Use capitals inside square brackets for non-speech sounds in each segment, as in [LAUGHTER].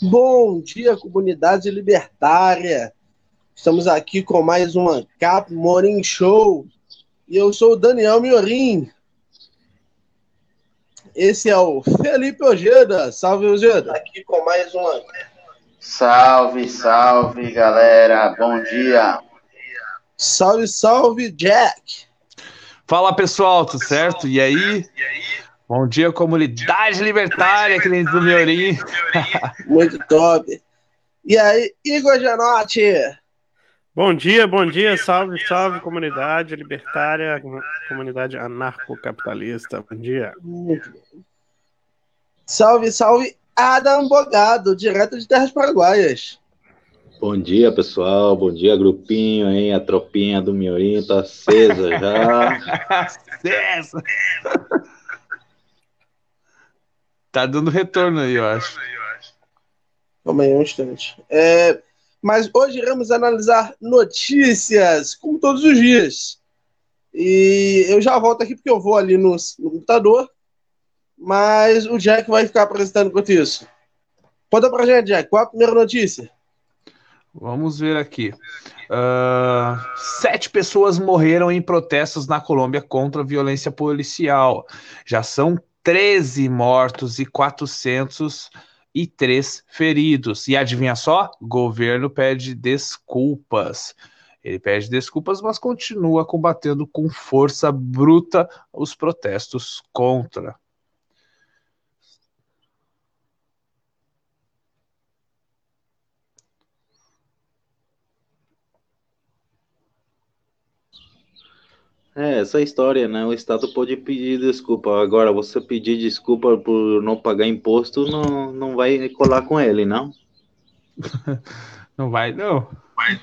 Bom dia, comunidade libertária. Estamos aqui com mais uma Cap Morning Show. E eu sou o Daniel Miorim. Esse é o Felipe Ojeda. Salve, Ojeda. Aqui com mais uma. Salve, salve, galera. Bom dia. Salve, salve, Jack. Fala, pessoal, tudo certo? E aí? Bom dia, comunidade libertária, que nem do Miorim. [LAUGHS] Muito top. E aí, Igor Janotti? Bom dia, bom dia, salve, salve, comunidade libertária, comunidade anarcocapitalista. Bom dia. Salve, salve, Adam Bogado, direto de Terras Paraguaias. Bom dia, pessoal. Bom dia, grupinho, hein? A tropinha do Miorim tá acesa já. [LAUGHS] acesa! Tá dando retorno aí, eu acho. Calma aí um instante. É, mas hoje iremos analisar notícias, como todos os dias. E eu já volto aqui porque eu vou ali no, no computador. Mas o Jack vai ficar apresentando enquanto isso. Conta pra gente, Jack, qual a primeira notícia? Vamos ver aqui. Uh, sete pessoas morreram em protestos na Colômbia contra a violência policial. Já são 13 mortos e 403 feridos. E adivinha só? Governo pede desculpas. Ele pede desculpas, mas continua combatendo com força bruta os protestos contra. É, essa história, né? O Estado pode pedir desculpa. Agora, você pedir desculpa por não pagar imposto, não, não vai colar com ele, não? [LAUGHS] não vai, não.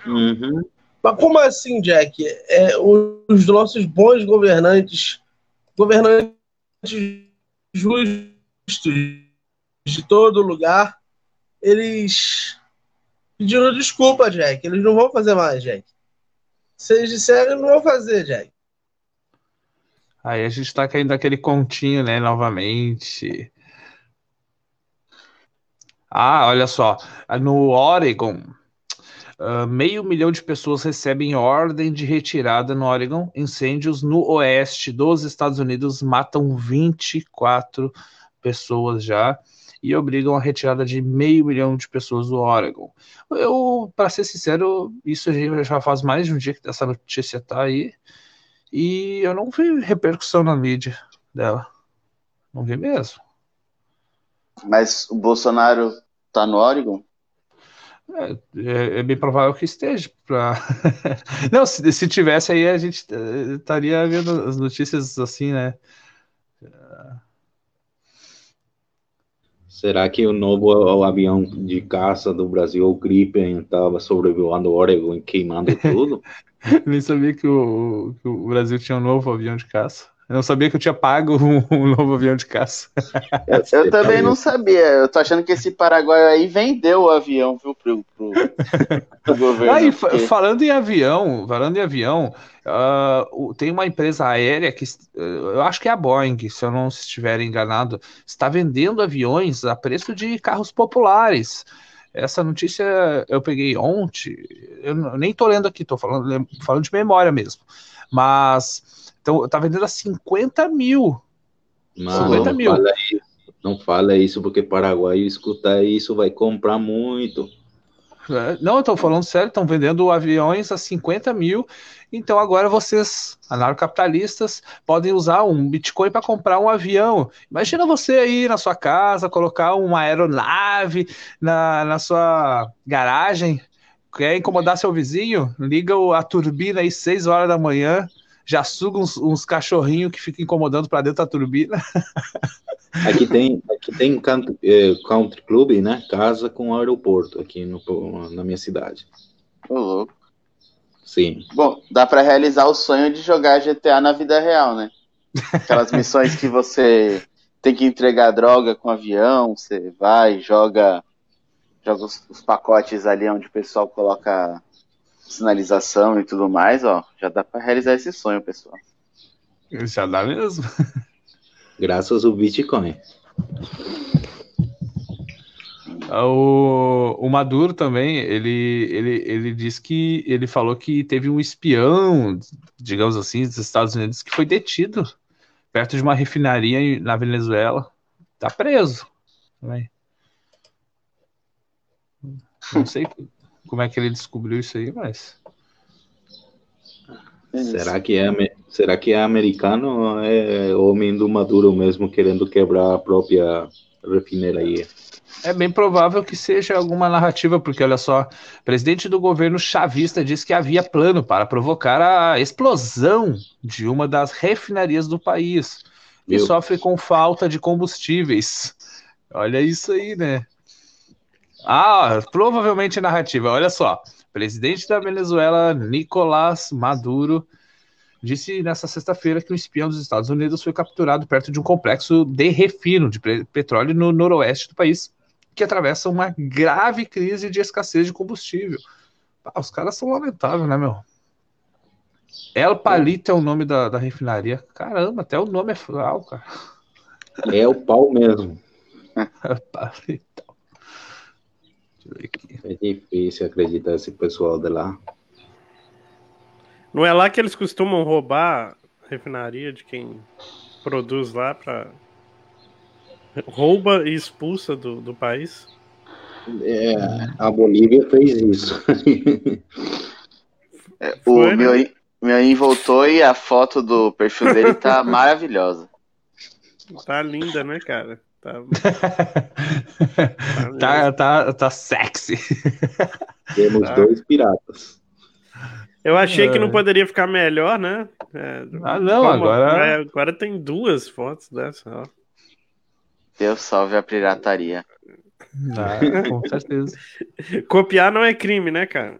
Uhum. Mas como assim, Jack? É, os nossos bons governantes, governantes justos de todo lugar, eles pediram desculpa, Jack. Eles não vão fazer mais, Jack. Se eles disserem, não vão fazer, Jack. Aí a gente está caindo naquele continho, né, novamente. Ah, olha só, no Oregon, uh, meio milhão de pessoas recebem ordem de retirada no Oregon. Incêndios no oeste dos Estados Unidos matam 24 pessoas já e obrigam a retirada de meio milhão de pessoas do Oregon. Eu, para ser sincero, isso já faz mais de um dia que essa notícia está aí. E eu não vi repercussão na mídia dela. Não vi mesmo. Mas o Bolsonaro tá no Oregon? É, é, é bem provável que esteja. Pra... [LAUGHS] não, se, se tivesse aí, a gente eh, estaria vendo as notícias assim, né? Será que o novo avião de caça do Brasil, o Gripen, estava sobrevoando o Oregon e queimando tudo? [LAUGHS] [LAUGHS] Nem sabia que o, que o, Brasil tinha um novo avião de caça. Eu não sabia que eu tinha pago [LAUGHS] um, um novo avião de caça. Eu, eu também não sabia. Eu tô achando que esse Paraguai aí vendeu o avião, viu, pro, pro, pro [LAUGHS] governo. Ah, porque... falando em avião, falando em avião, uh, tem uma empresa aérea que uh, eu acho que é a Boeing, se eu não estiver enganado, está vendendo aviões a preço de carros populares. Essa notícia eu peguei ontem, eu nem tô lendo aqui, tô falando, falando de memória mesmo. Mas então, tá vendendo a 50 mil. Não, 50 não mil. Fala isso, não fala isso, porque Paraguai escutar isso vai comprar muito. É, não, eu tô falando sério, estão vendendo aviões a 50 mil. Então agora vocês, anarcocapitalistas, podem usar um Bitcoin para comprar um avião. Imagina você aí na sua casa, colocar uma aeronave na, na sua garagem, quer incomodar seu vizinho? Liga a turbina aí 6 horas da manhã, já suga uns, uns cachorrinhos que ficam incomodando para dentro da turbina. [LAUGHS] Aqui tem, aqui tem country, é, country club, né? Casa com aeroporto aqui no, na minha cidade. Ô, louco. Sim. Bom, dá para realizar o sonho de jogar GTA na vida real, né? Aquelas [LAUGHS] missões que você tem que entregar droga com avião, você vai, joga, joga os, os pacotes ali onde o pessoal coloca sinalização e tudo mais, ó. Já dá para realizar esse sonho, pessoal. Já dá mesmo. [LAUGHS] Graças ao Bitcoin. O, o Maduro também, ele, ele, ele disse que ele falou que teve um espião, digamos assim, dos Estados Unidos que foi detido perto de uma refinaria na Venezuela. Tá preso. Também. Não sei como é que ele descobriu isso aí, mas. Será que é, será que é americano ou é homem do Maduro mesmo querendo quebrar a própria refinaria? É bem provável que seja alguma narrativa, porque olha só, o presidente do governo chavista disse que havia plano para provocar a explosão de uma das refinarias do país, que Meu. sofre com falta de combustíveis. Olha isso aí, né? Ah, provavelmente narrativa. Olha só, presidente da Venezuela, Nicolás Maduro, disse nessa sexta-feira que um espião dos Estados Unidos foi capturado perto de um complexo de refino de petróleo no noroeste do país, que atravessa uma grave crise de escassez de combustível. Ah, os caras são lamentáveis, né, meu? El Palito é o nome da, da refinaria. Caramba, até o nome é frual, cara. É o pau mesmo. [LAUGHS] El Palito. Deixa eu ver aqui. É difícil acreditar esse pessoal de lá. Não é lá que eles costumam roubar a refinaria de quem produz lá para rouba e expulsa do, do país? É, a Bolívia fez isso. É, o Foi, né? meu, meu aí voltou e a foto do perfil dele tá [LAUGHS] maravilhosa. Tá linda, né, cara? Tá, [LAUGHS] tá, tá, tá sexy. Temos Tá. dois piratas. Eu achei que É. não poderia ficar melhor, né? É, Ah, não, agora- é, agora tem duas fotos dessa. Ó. Deus salve a pirataria. Ah, com [LAUGHS] certeza. Copiar não é crime, né, cara?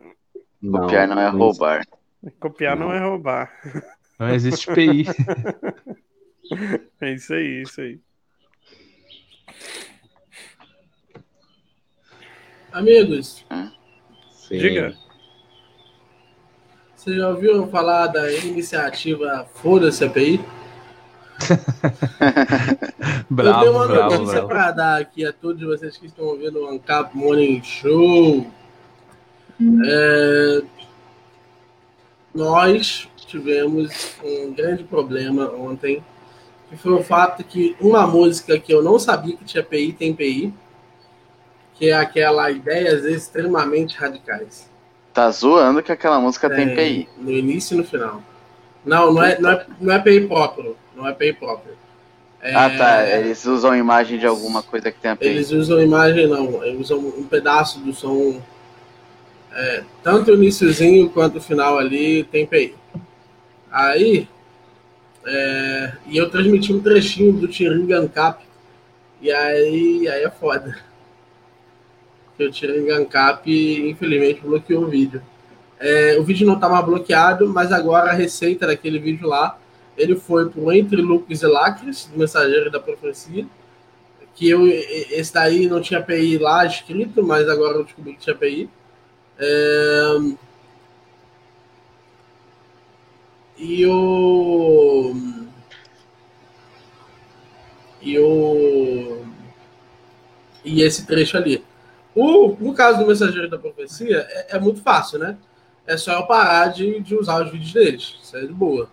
Copiar não é roubar. Copiar não, Não. é roubar. Não existe PI. [LAUGHS] É isso aí, isso aí. Amigos, Sim. Diga. vocês já ouviram falar da iniciativa Foda-se API? [LAUGHS] eu tenho Bravo, uma bravo, notícia bravo. para dar aqui a todos vocês que estão ouvindo o Ancap Morning Show. É, nós tivemos um grande problema ontem, que foi o fato que uma música que eu não sabia que tinha PI tem PI, que é aquela Ideias Extremamente Radicais. Tá zoando que aquela música tem É, PI. No início e no final. Não, não é, não é, não é PI próprio. Não é PI próprio. É, Ah, tá. Eles usam imagem de alguma coisa que tenha PI. Eles usam imagem, não. Eles usam um pedaço do som. é, tanto o iníciozinho quanto o final ali tem PI. Aí. é, e eu transmiti um trechinho do Tiringan Cap. E aí, aí é foda. Porque o Tiringan Cap, infelizmente, bloqueou o vídeo. É, o vídeo não estava bloqueado, mas agora a receita daquele vídeo lá, ele foi pro Entre Lucas e Lacres, do Mensageiro da Profecia, que eu, esse daí não tinha API lá escrito, mas agora eu descobri que tinha API. É, e o. E o. E esse trecho ali. O, no caso do Mensageiro da Profecia, é, é muito fácil, né? É só eu parar de, de usar os vídeos deles. Isso é de boa.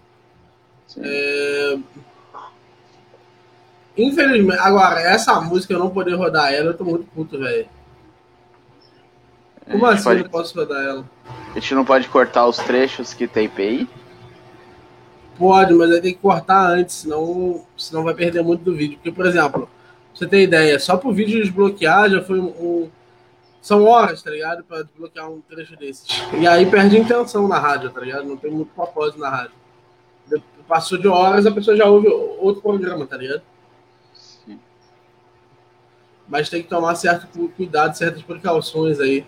É, Infelizmente, agora, essa música eu não poder rodar ela, eu tô muito puto, velho. Como gente assim eu pode, não posso rodar ela? a gente não pode cortar os trechos que tem PI? Pode, mas aí tem que cortar antes, senão, senão vai perder muito do vídeo. Porque, por exemplo, pra você ter ideia, só pro vídeo desbloquear já foi um. São horas, tá ligado? Pra desbloquear um trecho desses. E aí perde intenção na rádio, tá ligado? Não tem muito propósito na rádio. Passou de horas, a pessoa já ouve outro programa, tá ligado? Sim. Mas tem que tomar certo cu- cuidado, certas precauções aí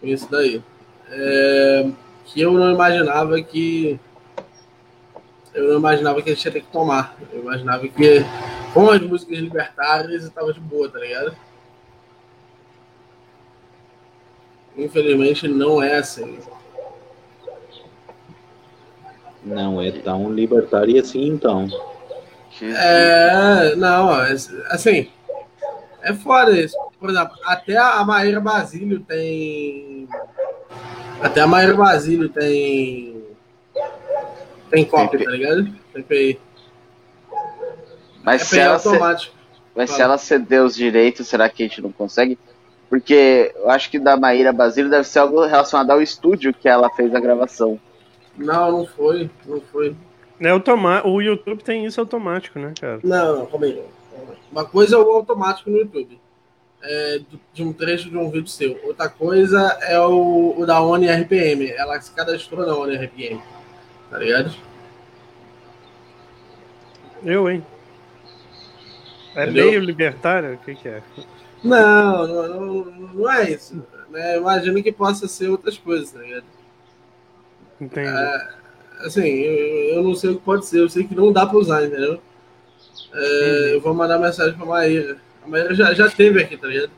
com isso daí. É, que eu não imaginava que. Eu não imaginava que a gente ia ter que tomar. Eu imaginava que com as músicas libertárias eu tava de boa, tá ligado? Infelizmente não é assim. Não é tão libertário assim, então. É, não, é- assim, É foda isso. Por exemplo, até a Maíra Basílio tem. Até a Maíra Basílio tem. Tem cópia, tá ligado? TPI. Mas É se PI ela, automático. mas se ela ceder os direitos, será que a gente não consegue? Porque eu acho que da Maíra Basílio deve ser algo relacionado ao estúdio que ela fez a gravação. Não, não foi. Não foi. É automa o YouTube tem isso automático, né, cara? Não, não, calma aí. Uma coisa é o automático no YouTube. É, de um trecho de um vídeo seu. Outra coisa é o, o da ONI RPM. Ela se cadastrou na ONI RPM. Tá ligado? Eu, hein? É Entendeu? meio libertário? O que, que é? Não, não, não, é isso. Né? Eu Imagino que possa ser outras coisas, tá ligado? Entendi. Assim, eu, eu não sei o que pode ser. Eu sei que não dá pra usar, entendeu? É, eu vou mandar mensagem pra Maíra. A Maíra já, já teve aqui, tá ligado?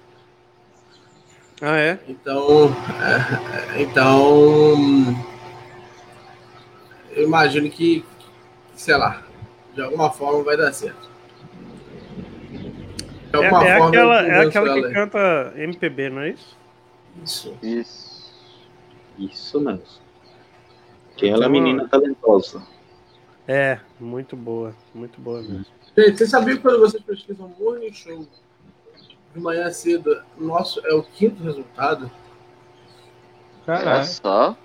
Ah, é? Então, é, é, então, eu imagino que, sei lá, de alguma forma vai dar certo. É, é forma, aquela, é aquela ela que aí. canta MPB, não é isso? Isso. Isso. Isso mesmo. Que ela é Então, menina talentosa. É, muito boa. Muito boa mesmo. Gente, vocês sabiam que quando vocês pesquisam Morning Show de manhã cedo, nosso é o quinto resultado? Olha Caralho. só.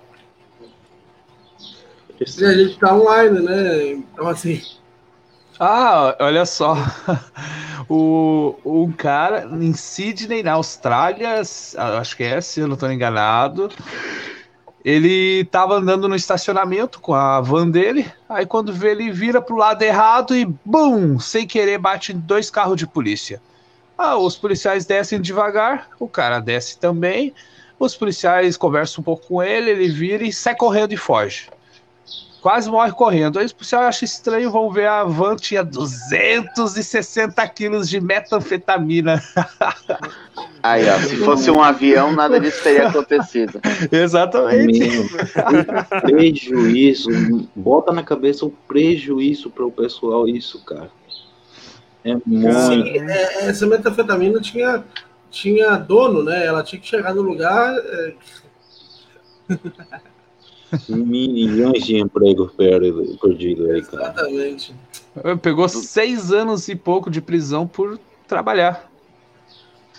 E a gente tá online, né? Então, assim, Ah, olha só. [LAUGHS] O, um cara em Sydney, na Austrália, acho que é, se eu não estou enganado, ele tava andando no estacionamento com a van dele, aí quando vê ele vira pro lado errado e bum, sem querer bate em dois carros de polícia. Ah, os policiais descem devagar, o cara desce também, os policiais conversam um pouco com ele, ele vira e sai correndo e foge quase morre correndo. Aí os policiais acham estranho, vão ver a van tinha 260 quilos de metanfetamina. [LAUGHS] Aí, ó, se fosse um avião, nada disso teria acontecido. [LAUGHS] Exatamente. Prejuízo, bota na cabeça o prejuízo para o pessoal isso, cara. É muito. sim, é, essa metanfetamina tinha, tinha dono, né? Ela tinha que chegar no lugar. é, [LAUGHS] Milhões de empregos perdidos perdido aí, cara. exatamente. Pegou seis anos e pouco de prisão por trabalhar.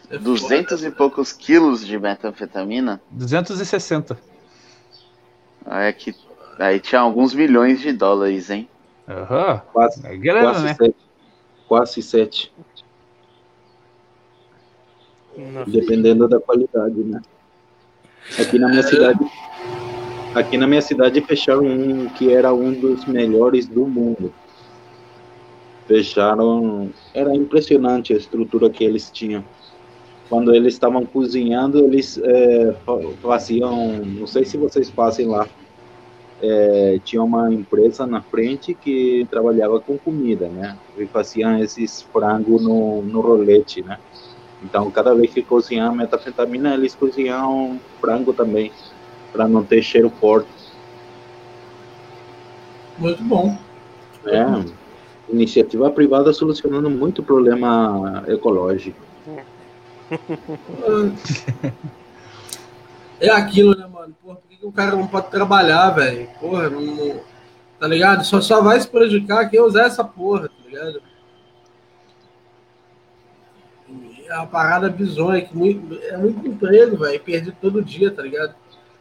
É 200 e poucos quilos de metanfetamina. 260. Aí, que, aí tinha alguns milhões de dólares, hein? Aham. Quase, É grana, quase né? sete. Quase sete. Nossa. Dependendo da qualidade, né? Aqui na minha cidade. Aqui na minha cidade fecharam um que era um dos melhores do mundo. Fecharam. Era impressionante a estrutura que eles tinham. Quando eles estavam cozinhando, eles é, fa- faziam. Não sei se vocês passem lá. É, tinha uma empresa na frente que trabalhava com comida, né? E faziam esses frango no, no rolete, né? Então, cada vez que cozinhavam metafetamina, eles cozinhavam frango também, para não ter cheiro forte. Muito bom. É, iniciativa privada solucionando muito problema ecológico. É [LAUGHS] aquilo, né, mano? Porra, por que, o cara não pode trabalhar, velho? Porra, não, não- Tá ligado? Só, só vai se prejudicar quem usar essa porra, tá ligado? E É uma parada bizonha, que muito, é muito emprego, velho, perdido todo dia, tá ligado?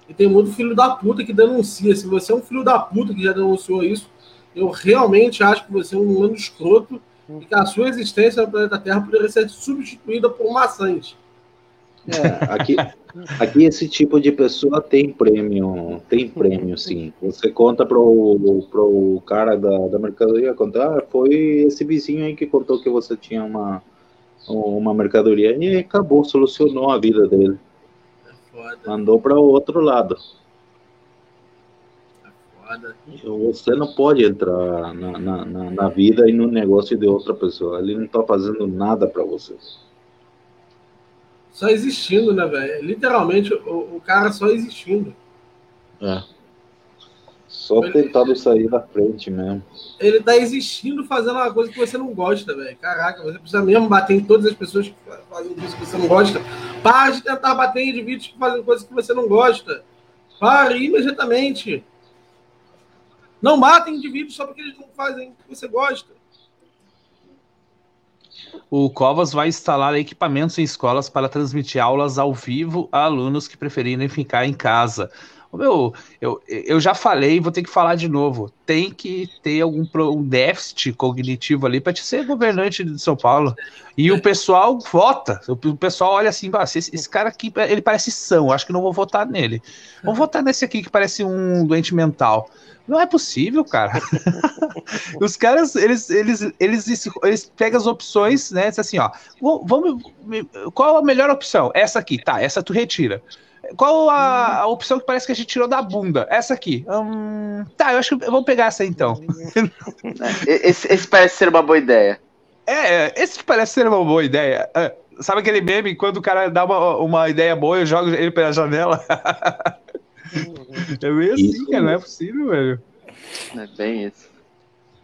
E tem muito filho da puta que denuncia. Se você é um filho da puta que já denunciou isso, eu realmente acho que você é um humano escroto e que a sua existência no planeta Terra poderia ser substituída por maçante. É, aqui, aqui esse tipo de pessoa tem prêmio, tem prêmio, sim. Você conta pro, pro cara da, da mercadoria, conta, ah, foi esse vizinho aí que contou que você tinha uma, uma mercadoria e acabou, solucionou a vida dele. Foda, Mandou para o outro lado. é foda. Você não pode entrar na, na, na, na vida e no negócio de outra pessoa. Ele não está fazendo nada para você. Só existindo, né, velho? Literalmente, o, o cara só existindo. É. Só tentando sair da frente mesmo. Ele tá existindo fazendo uma coisa que você não gosta, velho. Caraca, você precisa mesmo bater em todas as pessoas que fazem isso que você não gosta. Para de tentar bater em indivíduos que fazem coisas que você não gosta. Pare imediatamente. Não matem indivíduos só porque eles não fazem o que você gosta. O Covas vai instalar equipamentos em escolas para transmitir aulas ao vivo a alunos que preferirem ficar em casa. Meu, eu, eu já falei, vou ter que falar de novo. Tem que ter algum um déficit cognitivo ali para te ser governante de São Paulo. E o pessoal vota. O pessoal olha assim, esse, esse cara aqui, ele parece são, acho que não vou votar nele. Vou votar nesse aqui que parece um doente mental. Não é possível, cara. [LAUGHS] Os caras, eles, eles, eles, eles pegam as opções, né? Assim, ó, vamos, qual a melhor opção? Essa aqui, tá, essa tu retira. Qual a, a, opção que parece que a gente tirou da bunda? Essa aqui. Hum, tá, eu acho que vamos pegar essa então. É, [LAUGHS] esse, esse, parece ser uma boa ideia. É, esse parece ser uma boa ideia. É, sabe aquele meme quando o cara dá uma, uma ideia boa e joga ele pela janela? [LAUGHS] é meio assim, isso, cara, não é possível, velho. É bem isso.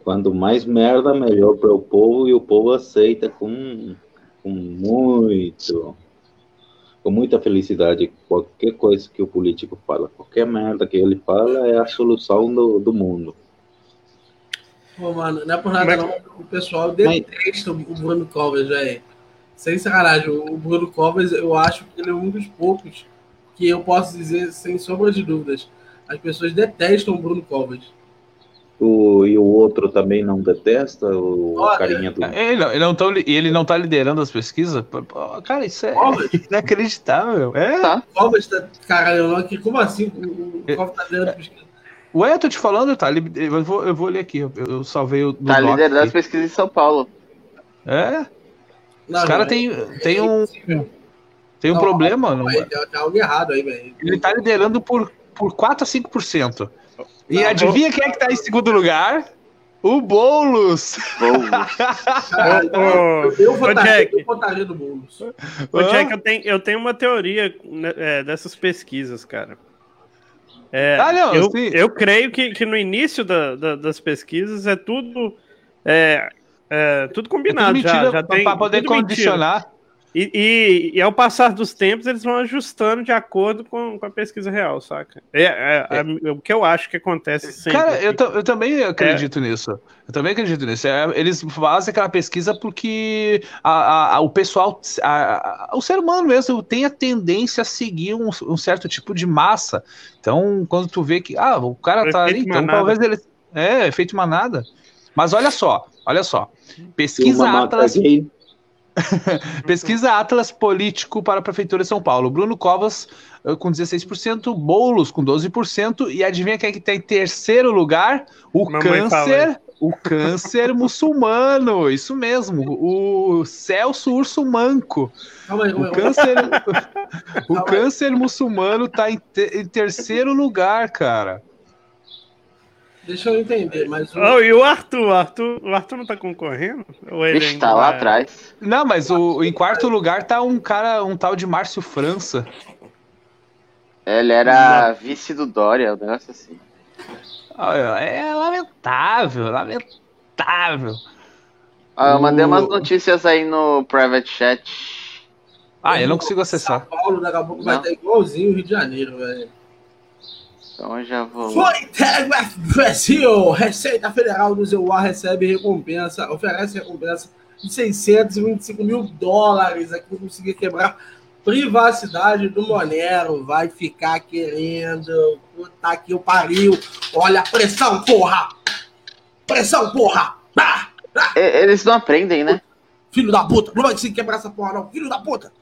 Quando mais merda, melhor para o povo e o povo aceita com, com muito com muita felicidade qualquer coisa que o político fala, qualquer merda que ele fala é a solução do, do mundo. Pô, mano, não é por nada Mas... não. O pessoal detesta Mas... o Bruno Covas, velho. Sem sacanagem, o Bruno Covas, eu acho que ele é um dos poucos que eu posso dizer, sem sombra de dúvidas, as pessoas detestam o Bruno Covas. O, e o outro também não detesta o Olha, carinha do. Ele não, ele, não tá, ele não tá liderando as pesquisas? Cara, isso é [LAUGHS] inacreditável. É? Tá. Covas tá. Caralho, como assim? O, o Covas tá liderando as pesquisas. Ué, eu tô te falando, tá? Eu vou, eu vou ler aqui. Eu, eu salvei o. Tá liderando as pesquisas em São Paulo. É? Não, Os caras tem, é, tem um. Tem um não, problema. Não, não, tem algo errado aí, velho. Ele tá liderando por, por 4 a 5%. E não, adivinha quem é que tá em segundo lugar? O Boulos! Boulos. eu votaria, eu votaria no Boulos. Ô, Jack, eu tenho, eu tenho uma teoria né, é, dessas pesquisas, cara. É, ah, não, eu, eu creio que, que no início da, da, das pesquisas é tudo é, é tudo combinado. É tudo já, já tem, para poder condicionar. Mentira. E, e, e, ao passar dos tempos, eles vão ajustando de acordo com, com a pesquisa real, saca? É, é, é, é o que eu acho que acontece sempre. Cara, eu, eu também acredito é. nisso. Eu também acredito nisso. É, eles fazem aquela pesquisa porque a, a, o pessoal, a, o ser humano mesmo, tem a tendência a seguir um, um, certo tipo de massa. Então, quando tu vê que, ah, o cara tá ali, então talvez ele. É, efeito manada. Mas olha só, olha só. Pesquisa Atlas. Aqui [LAUGHS] Pesquisa Atlas Político para a Prefeitura de São Paulo. Bruno Covas uh, com 16%, Boulos com 12%, e adivinha quem é que está em terceiro lugar? O Mamãe câncer. Fala. O câncer [LAUGHS] muçulmano, isso mesmo, o Celso Urso Manco. o câncer, [LAUGHS] o câncer muçulmano está em, te, em terceiro lugar, cara. Deixa eu entender, mas. O... Oh, e o Arthur? Arthur? O Arthur não tá concorrendo? Ou ele tá lá é... atrás. Não, mas o, em quarto lugar tá um cara, um tal de Márcio França. Ele era não. vice do Dória, um negócio assim. É lamentável, lamentável. Ah, eu mandei umas notícias aí no private chat. Ah, eu não consigo acessar. São Paulo daqui a pouco vai estar igualzinho o Rio de Janeiro, velho. Então já vou. Foi Telegraph Brasil! Receita Federal do Zeuá recebe recompensa, oferece recompensa de 625 mil dólares. Aqui conseguir quebrar privacidade do Monero. Vai ficar querendo. Puta que o pariu. Olha a pressão, porra! Pressão, porra! Ah, ah. Eles não aprendem, né? Filho da puta! Não vai conseguir quebrar essa porra, não! Filho da puta!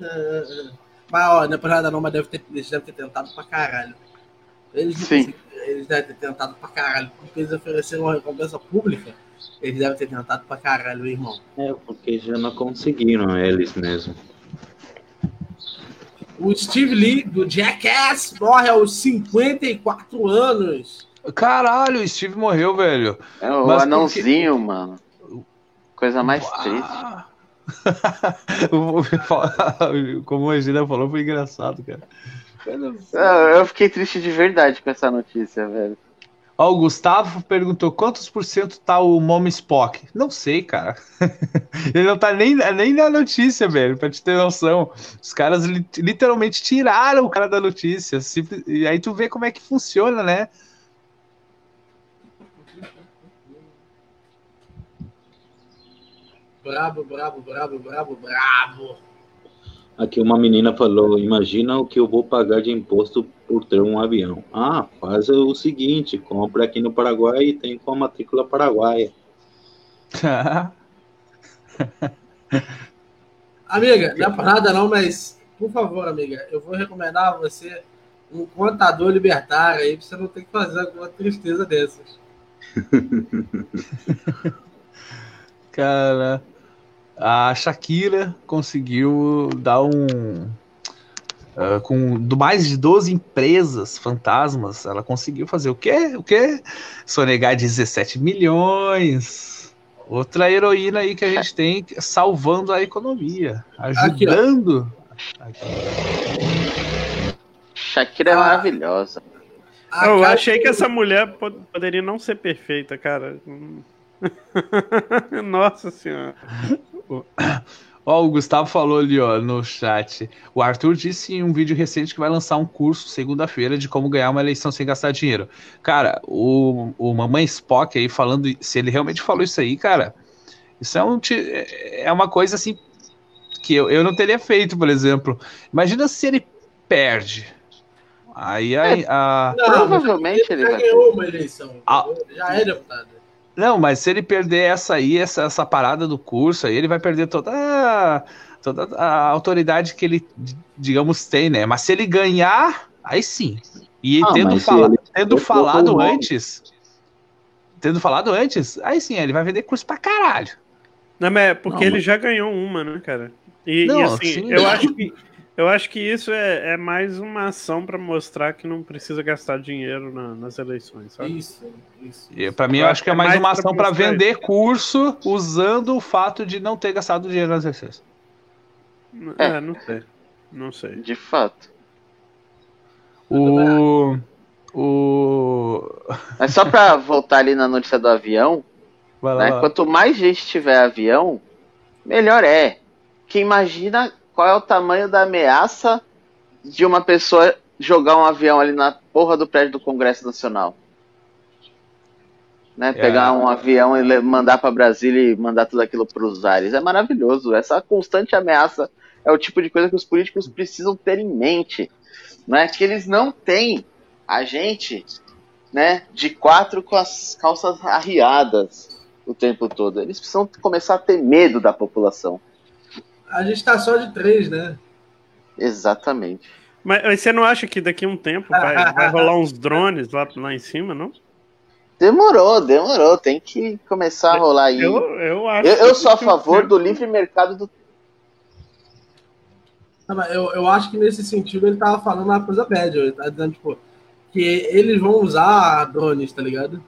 Uh, mas, ó, não é por nada não, mas deve ter, eles devem ter tentado pra caralho. Eles, Sim. eles devem ter tentado pra caralho. Porque eles ofereceram uma recompensa pública, eles devem ter tentado pra caralho, irmão. É, porque já não conseguiram eles mesmo. O Steve Lee, do Jackass, morre aos 54 anos. Caralho, o Steve morreu, velho. É o Mas anãozinho, porque... mano. Coisa mais Uau. triste. [LAUGHS] [LAUGHS] Como a Gina falou, foi engraçado, cara. Eu fiquei triste de verdade com essa notícia, velho. Ó, o Gustavo perguntou quantos por cento tá o Mom Spock? Não sei, cara. [LAUGHS] Ele não tá nem, nem na notícia, velho, pra te ter noção. Os caras li literalmente tiraram o cara da notícia. E aí tu vê como é que funciona, né? Brabo, brabo, brabo, brabo, brabo. Aqui uma menina falou: Imagina o que eu vou pagar de imposto por ter um avião. Ah, faz o seguinte: compra aqui no Paraguai e tem com a matrícula paraguaia. [LAUGHS] amiga, não é pra nada não, mas por favor, amiga, eu vou recomendar a você um contador libertário aí pra você não ter que fazer alguma tristeza dessas. [LAUGHS] Cara, a Shakira conseguiu dar um. Uh, com do mais de 12 empresas fantasmas, ela conseguiu fazer o quê? O quê? Sonegar 17 milhões. Outra heroína aí que a gente tem salvando a economia, ajudando. Aqui, Shakira é ah. maravilhosa. Eu achei que essa mulher poderia não ser perfeita, cara. [LAUGHS] Nossa senhora. [CLEARS THROAT] Ó, o Gustavo falou ali, ó, no chat. O Arthur disse em um vídeo recente que vai lançar um curso segunda-feira de como ganhar uma eleição sem gastar dinheiro. Cara, o, o Mamãe Spock aí falando, se ele realmente falou isso aí, cara, isso é, um, é uma coisa assim que eu, eu não teria feito, por exemplo. Imagina se ele perde. Aí a. a... Não, provavelmente ele, ele vai. ganhou uma eleição. A... Já é deputado. Não, mas se ele perder essa aí, essa, essa parada do curso aí, ele vai perder toda a, toda a autoridade que ele, digamos, tem, né? Mas se ele ganhar, aí sim. E ah, tendo, fala, tendo falado antes, tendo falado antes, aí sim, ele vai vender curso pra caralho. Não, mas é porque não, ele já ganhou uma, né, cara? E, não, e assim, sim, eu acho que eu acho que isso é, é mais uma ação para mostrar que não precisa gastar dinheiro na, nas eleições. Sabe? Isso, isso. Para mim, eu acho que é, é mais, uma ação para vender isso. curso usando o fato de não ter gastado dinheiro nas eleições. É, é, não sei. Não sei. De fato. O. O. Mas só para voltar ali na notícia do avião, lá, né, quanto mais gente tiver avião, melhor é. Que imagina qual é o tamanho da ameaça de uma pessoa jogar um avião ali na porra do prédio do Congresso Nacional? Né, pegar é. um avião e mandar para Brasília e mandar tudo aquilo para os ares. É maravilhoso. Essa constante ameaça é o tipo de coisa que os políticos precisam ter em mente. Né? Que eles não têm a gente né, de quatro com as calças arriadas o tempo todo. Eles precisam começar a ter medo da população a gente tá só de três, né? Exatamente. Mas, mas você não acha que daqui a um tempo vai, vai rolar uns drones lá, lá em cima, não? Demorou, demorou. Tem que começar a rolar aí. Eu, eu, acho eu, eu sou a favor do livre mercado do. Eu, eu acho que nesse sentido ele tava falando uma coisa bad. Ele tá dizendo, tipo, que eles vão usar drones, tá ligado?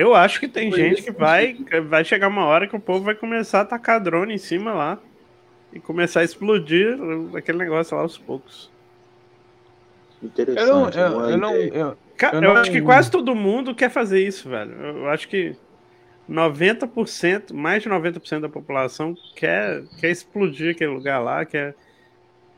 Eu acho que tem Foi gente que vai, vai chegar uma hora que o povo vai começar a atacar drone em cima lá e começar a explodir aquele negócio lá aos poucos. Interessante. Eu não, eu, eu não, eu, Cara, eu, eu não... acho que quase todo mundo quer fazer isso, velho. Eu acho que 90%, mais de 90% da população quer, quer explodir aquele lugar lá, quer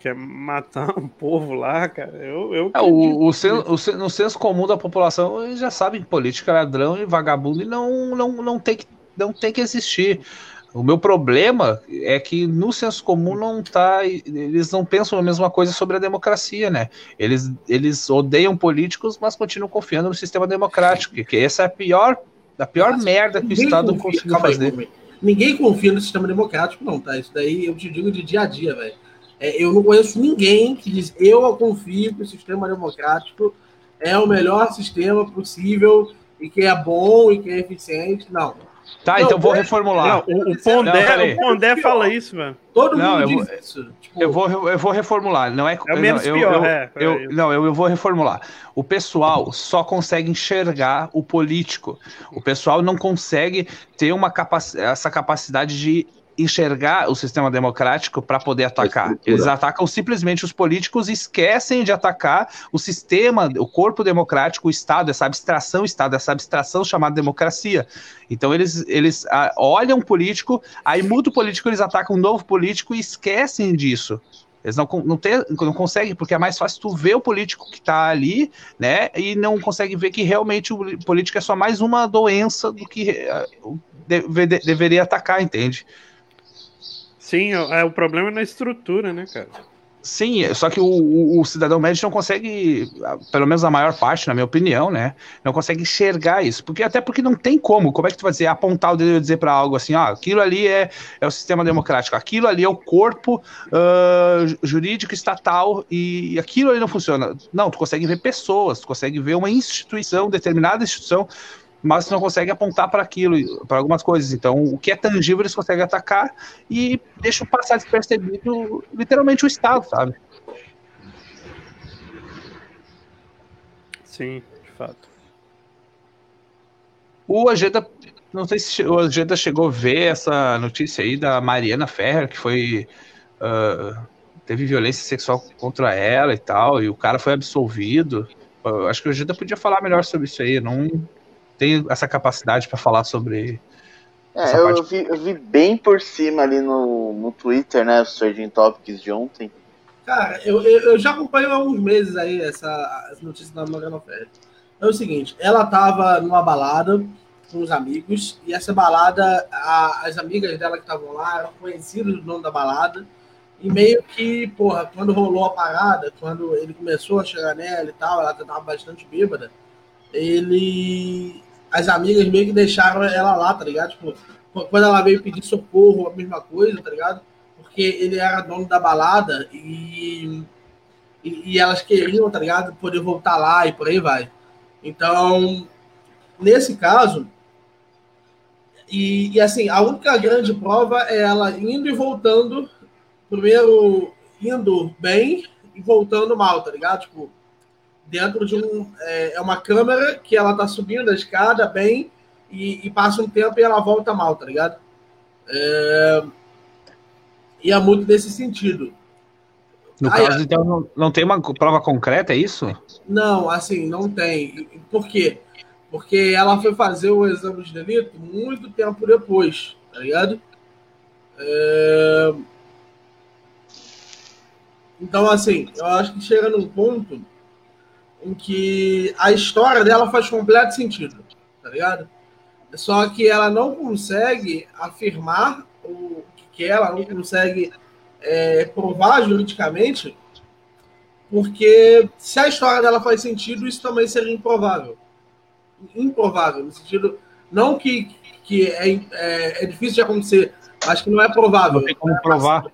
quer matar um povo lá, cara. Eu, eu é, o, o, sen, o no senso comum da população eles já sabem que política é ladrão e vagabundo e não, não, não, tem que, não tem que existir. O meu problema é que no senso comum não tá. Eles não pensam a mesma coisa sobre a democracia, né? Eles, eles odeiam políticos, mas continuam confiando no sistema democrático. Que essa é a pior, a pior mas merda que o Estado confia, conseguiu fazer. Aí, ninguém confia no sistema democrático, não, tá? Isso daí eu te digo de dia a dia, velho. É, eu não conheço ninguém que diz eu confio que o sistema democrático é o melhor sistema possível e que é bom e que é eficiente. Não. Tá, não, então vou reformular. Não, o, o Pondé, não, o Pondé fala isso, mano. Todo não, mundo diz vou, isso. Tipo, eu, vou, eu vou reformular. Não é, é o menos eu, pior, eu, é, eu, Não, eu, eu vou reformular. O pessoal só consegue enxergar o político. O pessoal não consegue ter uma capac essa capacidade de enxergar o sistema democrático para poder atacar. Eles atacam simplesmente os políticos e esquecem de atacar o sistema, o corpo democrático, o Estado, essa abstração Estado, essa abstração chamada democracia. Então eles, eles ah, olham o político, aí muda o político, eles atacam um novo político e esquecem disso. Eles não, não, tem, não conseguem, porque é mais fácil tu ver o político que está ali, né? E não consegue ver que realmente o político é só mais uma doença do que eh, deve, deveria atacar, entende? Sim, é, o problema é na estrutura, né, cara? Sim, só que o, o, o, cidadão médio não consegue, pelo menos a maior parte, na minha opinião, né? Não consegue enxergar isso. Porque, até porque não tem como. Como é que tu vai dizer, apontar o dedo e dizer para algo assim, ó, aquilo ali é, é o sistema democrático, aquilo ali é o corpo uh, jurídico estatal e aquilo ali não funciona. Não, tu consegue ver pessoas, tu consegue ver uma instituição, determinada instituição mas não consegue apontar para aquilo, para algumas coisas. Então, o que é tangível eles conseguem atacar e deixam passar despercebido literalmente o Estado, sabe? Sim, de fato. O Agenda, não sei se o Agenda chegou a ver essa notícia aí da Mariana Ferrer, que foi. Uh, teve violência sexual contra ela e tal, e o cara foi absolvido. Uh, acho que o Agenda podia falar melhor sobre isso aí. Não, tem essa capacidade para falar sobre. É, eu, parte... vi, eu vi bem por cima ali no, no Twitter, né? Os Trading Topics de ontem. Cara, eu, eu, eu, já acompanho há uns meses aí essa, essa notícia da Morgana Ferreira. É o seguinte, ela tava numa balada com os amigos, e essa balada, a, as amigas dela que estavam lá eram conhecidas do dono da balada, e meio que, porra, quando rolou a parada, quando ele começou a chegar nela e tal, ela tava bastante bêbada, ele as amigas meio que deixaram ela lá, tá ligado? Tipo, quando ela veio pedir socorro, a mesma coisa, tá ligado? Porque ele era dono da balada e, e, e elas queriam, tá ligado? Poder voltar lá e por aí vai. Então, nesse caso, e, e, assim, a única grande prova é ela indo e voltando, primeiro indo bem e voltando mal, tá ligado? Tipo, dentro de um. É, é, uma câmera que ela tá subindo a escada bem e, e, passa um tempo e ela volta mal, tá ligado? É, e é muito desse sentido. No Aí, caso, então, não, não tem uma prova concreta, é isso? Não, assim, não tem. Por quê? Porque ela foi fazer o exame de delito muito tempo depois, tá ligado? É... Então, assim, eu acho que chega num ponto em que a história dela faz completo sentido, tá ligado? Só que ela não consegue afirmar o que quer, ela não consegue é, provar juridicamente, porque se a história dela faz sentido, isso também seria improvável. Improvável, no sentido, não que, que é, é, é difícil de acontecer, mas que não é provável. Não tem como provar.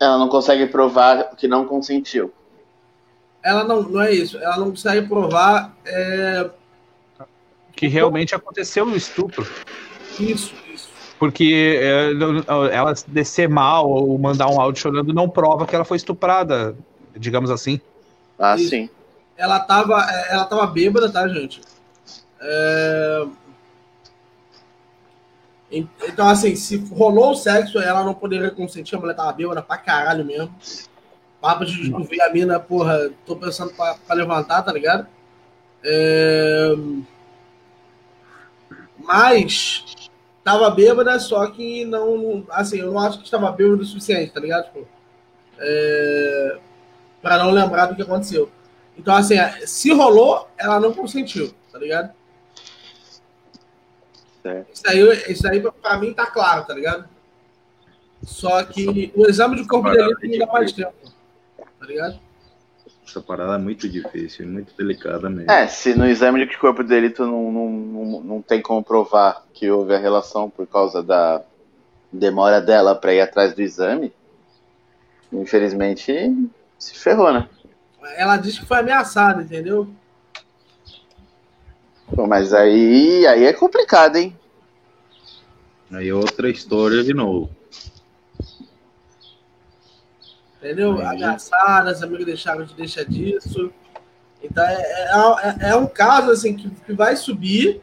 Ela não consegue provar que não consentiu ela não, não é isso, ela não consegue provar é... que realmente aconteceu o estupro. Isso, isso. Porque é, ela descer mal ou mandar um áudio chorando não prova que ela foi estuprada, digamos assim. Ah, isso. sim. Ela tava, é, ela tava bêbada, tá, gente? É... Então, assim, se rolou o sexo, ela não poderia consentir, a mulher tava bêbada pra caralho mesmo. Papo de ver a mina, porra, tô pensando pra, pra levantar, tá ligado? É... Mas tava bêbada, só que não. Assim, eu não acho que estava bêbada o suficiente, tá ligado? Tipo, é... Pra não lembrar do que aconteceu. Então, assim, se rolou, ela não consentiu, tá ligado? É. Isso aí, isso aí pra mim tá claro, tá ligado? Só que o exame de corpo dele tem que dar mais tempo tá ligado? Essa parada é muito difícil, muito delicada mesmo. É, se no exame de corpo de delito não, não, não, não tem como provar que houve a relação por causa da demora dela para ir atrás do exame, infelizmente se ferrou, né? Ela disse que foi ameaçada, entendeu? Pô, mas aí, aí é complicado, hein? Aí é outra história de novo. Entendeu? Uhum. Ameaçadas, amigos deixaram de deixar disso. Então é, é, é, é, um caso assim que, que vai subir,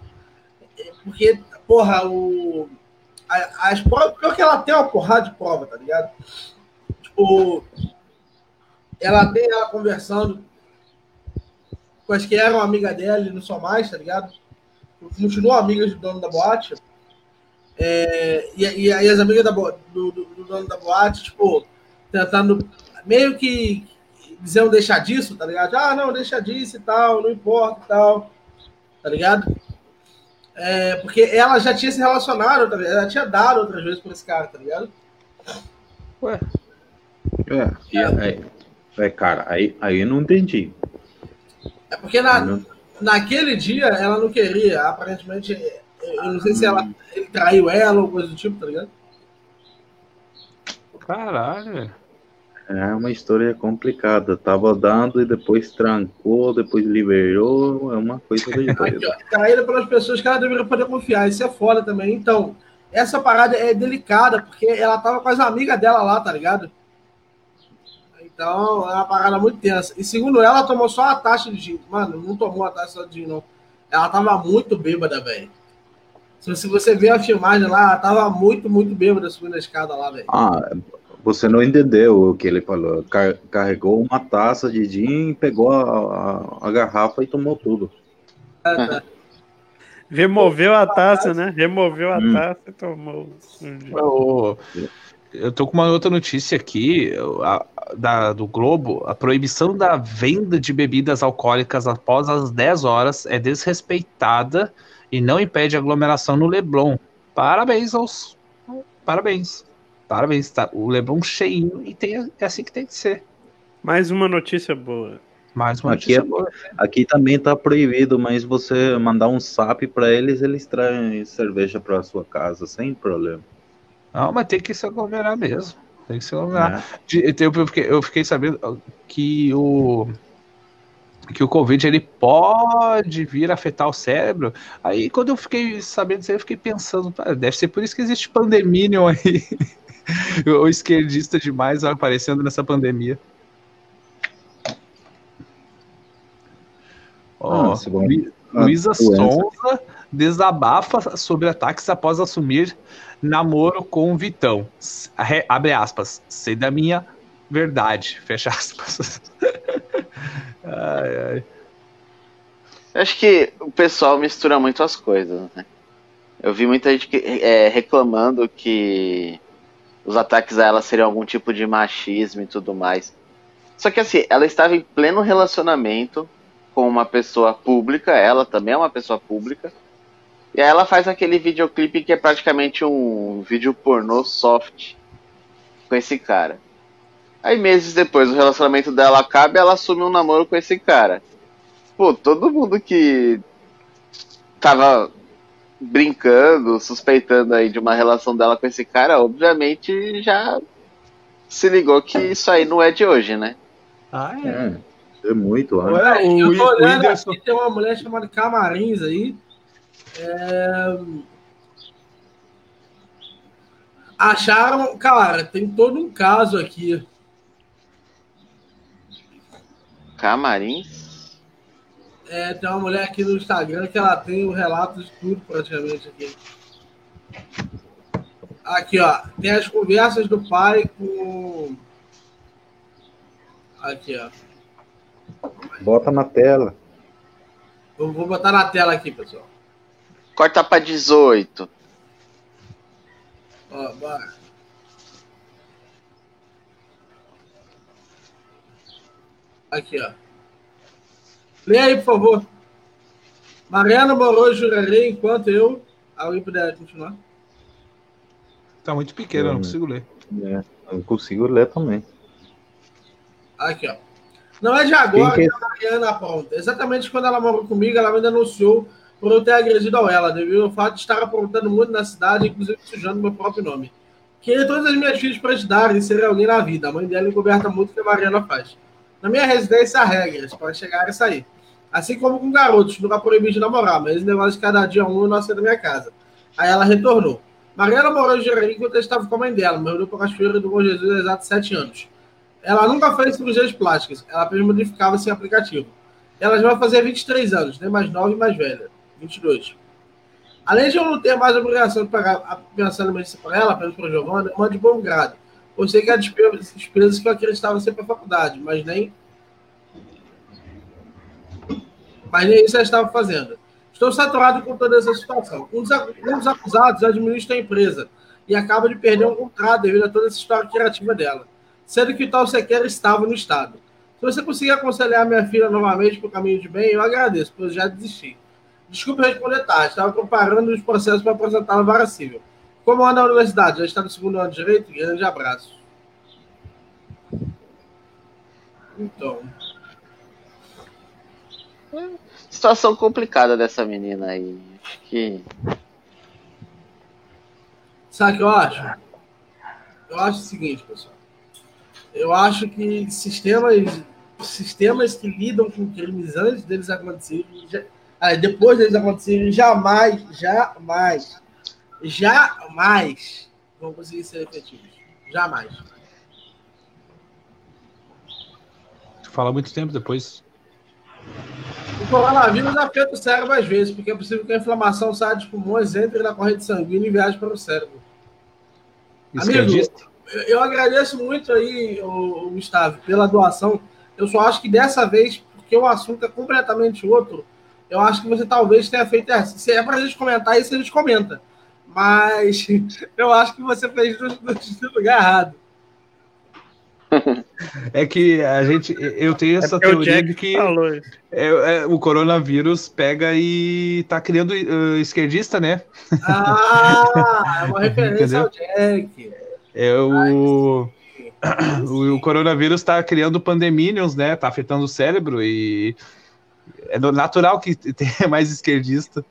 porque, porra, o, as provas, pior que ela tem uma porrada de prova, tá ligado? Tipo, ela tem ela conversando com as que eram amiga dela e não só mais, tá ligado? Continuam amigas do dono da boate. É, e, e, aí as amigas da, do, do, do, dono da boate, tipo, tentando meio que dizendo deixar disso, tá ligado? Ah, não, deixa disso e tal, não importa e tal, tá ligado? É, porque ela já tinha se relacionado, tá ligado? Ela tinha dado outras vezes por esse cara, tá ligado? Ué. É, e aí, é, cara, aí, aí eu não entendi. É porque na, não... naquele dia ela não queria, aparentemente, eu não sei se ela, ele traiu ela ou coisa do tipo, tá ligado? Caralho. É uma história complicada. Tava dando e depois trancou, depois liberou. É uma coisa doida. [LAUGHS] Traída pelas pessoas que ela deveria poder confiar. Isso é foda também. Então, essa parada é delicada, porque ela tava com as amigas dela lá, tá ligado? Então, é uma parada muito tensa. E segundo ela, ela tomou só a taxa de gin. Mano, não tomou a taxa de gin, não. Ela tava muito bêbada, velho. Se você ver a filmagem lá, ela tava muito, muito bêbada subindo a escada lá, velho. Ah, você não entendeu o que ele falou. Car carregou uma taça de gin, pegou a, a, a garrafa e tomou tudo. Ah, tá. Removeu a taça, né? Removeu a hum. taça e tomou. Oh, eu tô com uma outra notícia aqui a, da, do Globo. A proibição da venda de bebidas alcoólicas após as 10 horas é desrespeitada e não impede aglomeração no Leblon. Parabéns aos. Parabéns. Parabéns, tá? O Lebron cheinho e tem, é assim que tem que ser. Mais uma notícia boa. Mais uma aqui, notícia é, boa. Aqui também tá proibido, mas você mandar um SAP para eles, eles trazem cerveja para sua casa, sem problema. Não, mas tem que se aglomerar mesmo. Tem que se aglomerar. É. Eu, fiquei, eu fiquei sabendo que o que o Covid ele pode vir a afetar o cérebro. Aí quando eu fiquei sabendo disso, eu fiquei pensando, deve ser por isso que existe pandemia aí. [LAUGHS] o esquerdista demais aparecendo nessa pandemia. Oh, ah, Luísa Sonza desabafa sobre ataques após assumir namoro com Vitão. Abre aspas. Sei da minha verdade. [LAUGHS] Fecha aspas. [LAUGHS] ai, ai. Acho que o pessoal mistura muito as coisas, né? Eu vi muita gente que, é, reclamando que os ataques a ela seriam algum tipo de machismo e tudo mais. Só que assim, ela estava em pleno relacionamento com uma pessoa pública, ela também é uma pessoa pública. E aí ela faz aquele videoclipe que é praticamente um vídeo pornô soft com esse cara. Aí meses depois o relacionamento dela acaba e ela assume um namoro com esse cara. Pô, todo mundo que tava brincando, suspeitando aí de uma relação dela com esse cara, obviamente já se ligou que isso aí não é de hoje, né? Ah, é. É, é muito, né? Ué, eu tô olhando aqui, tem uma mulher chamada Camarins aí. É... Acharam, cara, tem todo um caso aqui. Camarins? É, tem uma mulher aqui no Instagram que ela tem o relato de tudo praticamente aqui. Aqui, ó. Tem as conversas do pai com. Aqui, ó. Bota na tela. Eu vou botar na tela aqui, pessoal. Corta para 18. Ó, bora. Aqui, ó. Lê aí, por favor. Mariana Moro jurarei enquanto eu. Alguém puder continuar? Tá muito pequeno, eu não consigo ler. É, eu não consigo ler também. Aqui, ó. Não é de agora que, que a Mariana apronta. Exatamente quando ela morou comigo, ela me denunciou por eu ter agredido a ela, devido ao fato de estar aprontando muito na cidade, inclusive sujando meu próprio nome. Queria todas as minhas filhas para ajudar e ser alguém na vida. A mãe dela encoberta muito o que a Mariana faz. Na minha residência há regras para chegar e sair. Assim como com garotos, nunca proibi de namorar, mas esse negócio de cada dia um eu não da minha casa. Aí ela retornou. Mariana morou em Jaraí enquanto eu estava com a mãe dela, morreu para Cachoeira do Bom Jesus há exatos sete anos. Ela nunca fez cirurgias plásticas, ela apenas modificava sem aplicativo. Ela já vai fazer 23 anos, nem mais nova e mais velha. 22. Além de eu não ter mais obrigação de pagar a pensão alimentícia para ela, apenas para Giovana, eu mando de bom grado. Eu sei que há despesas que eu acreditava ser para a faculdade, mas nem. Mas nem isso eu estava fazendo. Estou saturado com toda essa situação. Um dos, um dos acusados administra a empresa e acaba de perder um contrato devido a toda essa história criativa dela, sendo que o tal sequer estava no Estado. Se você conseguir aconselhar minha filha novamente para o caminho de bem, eu agradeço, pois já desisti. Desculpe responder tarde, estava preparando os processos para apresentar na vara civil. Como anda a universidade? Já está no segundo ano de direito? Grande abraço. Então situação complicada dessa menina aí. Que. Sabe o que eu acho? Eu acho o seguinte, pessoal. Eu acho que sistemas, sistemas que lidam com crimes antes deles acontecerem, já, ah, depois deles acontecerem, jamais, jamais, jamais vão conseguir ser efetivos. Jamais. Fala muito tempo depois. O coronavírus afeta o cérebro às vezes, porque é possível que a inflamação saia dos pulmões, entre na corrente sanguínea e viaje para o cérebro. Amigo, eu agradeço muito aí, o Gustavo, pela doação. Eu só acho que dessa vez, porque o assunto é completamente outro, eu acho que você talvez tenha feito essa. Se é para a gente comentar isso, a gente comenta. Mas [LAUGHS] eu acho que você fez no, no lugar errado. [LAUGHS] É que a gente, eu tenho essa é teoria de que é, é, o coronavírus pega e tá criando uh, esquerdista, né? Ah, é uma [LAUGHS] referência ao Jack. É o, [CLEARS THROAT] o, o coronavírus está criando pandemínios, né? Tá afetando o cérebro e é natural que tenha mais esquerdista.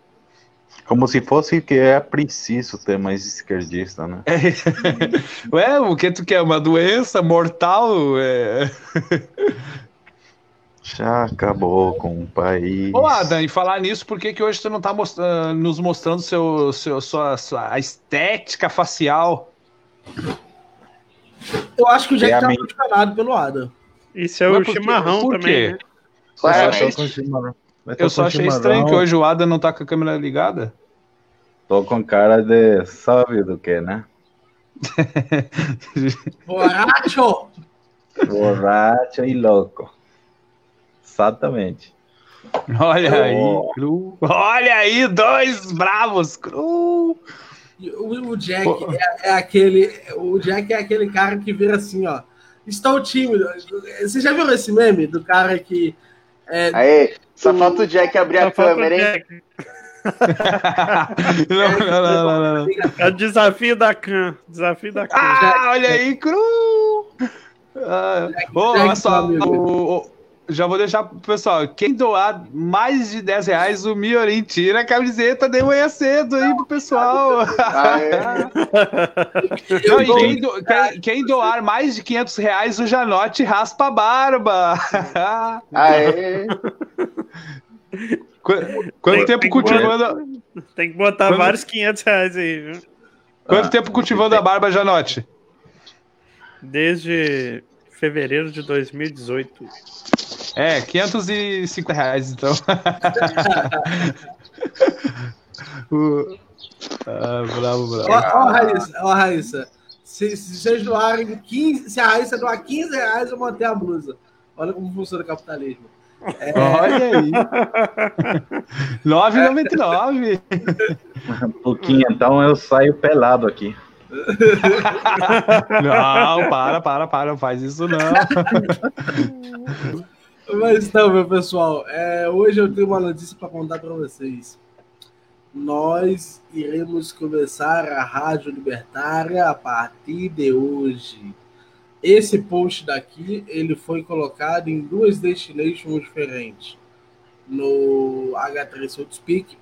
Como se fosse que é preciso ter mais esquerdista, né? É. [LAUGHS] Ué, o que tu quer? Uma doença mortal? É... Já acabou com o país. Ô, Adam, e falar nisso, por que, que hoje tu não tá mostrando, nos mostrando seu, seu, sua, sua estética facial? Eu acho que o Jack é tá apaixonado pelo Adam. Isso é Mas o chimarrão por também. Né? Claramente. Eu só achei estranho que hoje o Adam não tá com a câmera ligada. Tô com cara de sabe do que, né? [LAUGHS] Borracho! Borracho e louco. Exatamente. Olha oh. aí, Cru. Olha aí, dois bravos, Cru. O, o Jack é, é, aquele. O Jack é aquele cara que vira assim, ó. Estou tímido. Você já viu esse meme do cara que. É, Aí, só falta o Jack abrir a câmera, hein? [LAUGHS] não, não, não, não, É o desafio da Khan. Desafio da Khan. Ah, olha aí, cru! Ah, oh, olha só, o, já vou deixar pro pessoal. Quem doar mais de 10 reais, o Miorim tira a camiseta de manhã cedo aí pro pessoal. Ah, é. Não, quem, do, quem, quem, doar mais de 500 reais, o Janote raspa a barba. [LAUGHS] Aê! Quanto tem, tempo tem cultivando. Que, tem que botar Quanto... vários 500 reais aí, viu? Quanto ah, tempo cultivando a barba, Janote? Desde fevereiro de 2018. É, 550 reais, então. [LAUGHS] uh, ah, bravo, bravo. Ó, ó, Raíssa, ó, Raíssa. Se, se vocês doarem 15, se a Raíssa doar 15 reais, eu manter a blusa. Olha como funciona o capitalismo. É... Olha aí. 9,99. Um pouquinho, então eu saio pelado aqui. [LAUGHS] não, para, para, para, não faz isso não. [LAUGHS] Mas então, meu pessoal, é, hoje eu tenho uma notícia para contar para vocês. Nós iremos começar a Rádio Libertária a partir de hoje. Esse post daqui, ele foi colocado em duas destinations diferentes. No H3 So Speak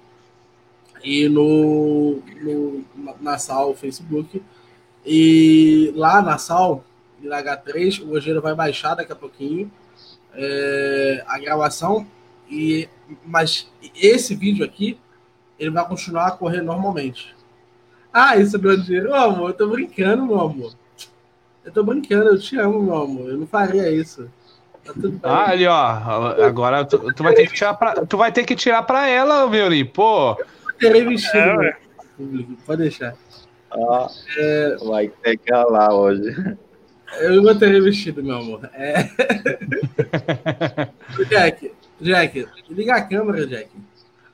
e no, no, na SAL Facebook. E lá na SAL, na H3, o Rogério vai baixar daqui a pouquinho é, a gravação. E, mas esse vídeo aqui, ele vai continuar a correr normalmente. Ah, isso é meu dinheiro. Ô, amor, eu tô brincando, meu amor. Eu tô brincando, eu te amo, meu amor. Eu não faria isso. Tá ah, ali, ó. Agora tu, tu, vai ter que tirar pra, tu vai ter que tirar pra ela, meu Pô, terei vestido, é, público, pode deixar. Ah, é... Vai ter que ralar hoje. Eu vou ter vestido, meu amor. É... [LAUGHS] Jack, Jack, liga a câmera, Jack.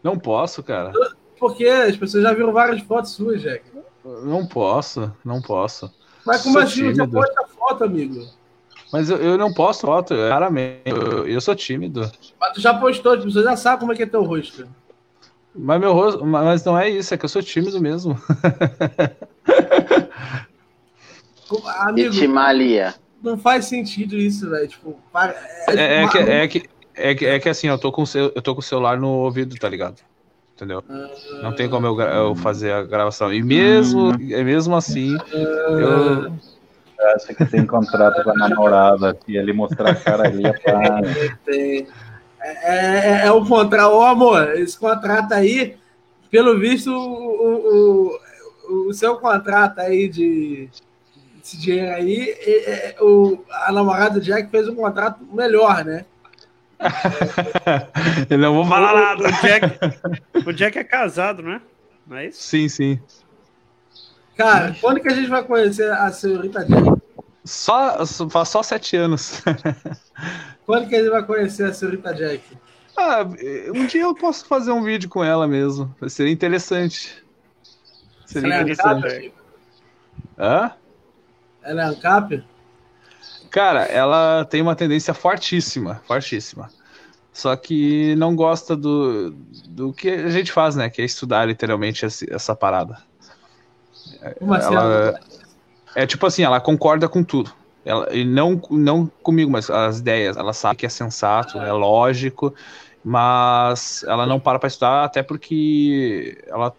Não posso, cara. Porque as pessoas já viram várias fotos suas, Jack. Não posso, não posso. Mas como assim? Você posta foto, amigo? Mas eu, eu não posto foto, claramente. Eu, eu sou tímido. Mas tu já postou, as pessoas já sabem como é que é teu rosto. Mas meu rosto, mas não é isso, é que eu sou tímido mesmo. [LAUGHS] Amigo, Itimalia. Não faz sentido isso, velho. Tipo, é, é, é, que, é, que, é, que, é que assim, eu tô, com, eu tô com o celular no ouvido, tá ligado? Entendeu? Não tem como eu, eu fazer a gravação. E mesmo, hum. mesmo assim, eu. Acha que tem contrato com a namorada e ele mostrar a cara ali é pra... É, é, é o contrato, ô amor, esse contrato aí, pelo visto, o, o, o seu contrato aí de, esse dinheiro aí, é, é, o, a namorada do Jack fez um contrato melhor, né? Eu não vou falar nada. O Jack, o Jack é casado, né? Não é isso? Sim, sim. Cara, quando que a gente vai conhecer a senhorita Jack? Só, só, só sete anos. [LAUGHS] quando que a gente vai conhecer a senhorita Jack? Ah, um dia eu posso fazer um vídeo com ela mesmo. Seria interessante. Seria Você interessante. Hã? Ela é ANCAP? Cara, ela tem uma tendência fortíssima, fortíssima. Só que não gosta do, do que a gente faz, né? Que é estudar literalmente essa, essa parada. Como assim? Ela, é tipo assim, ela concorda com tudo. Ela, e não, não comigo, mas as ideias. Ela sabe que é sensato, é lógico, mas ela não para para estudar, até porque ela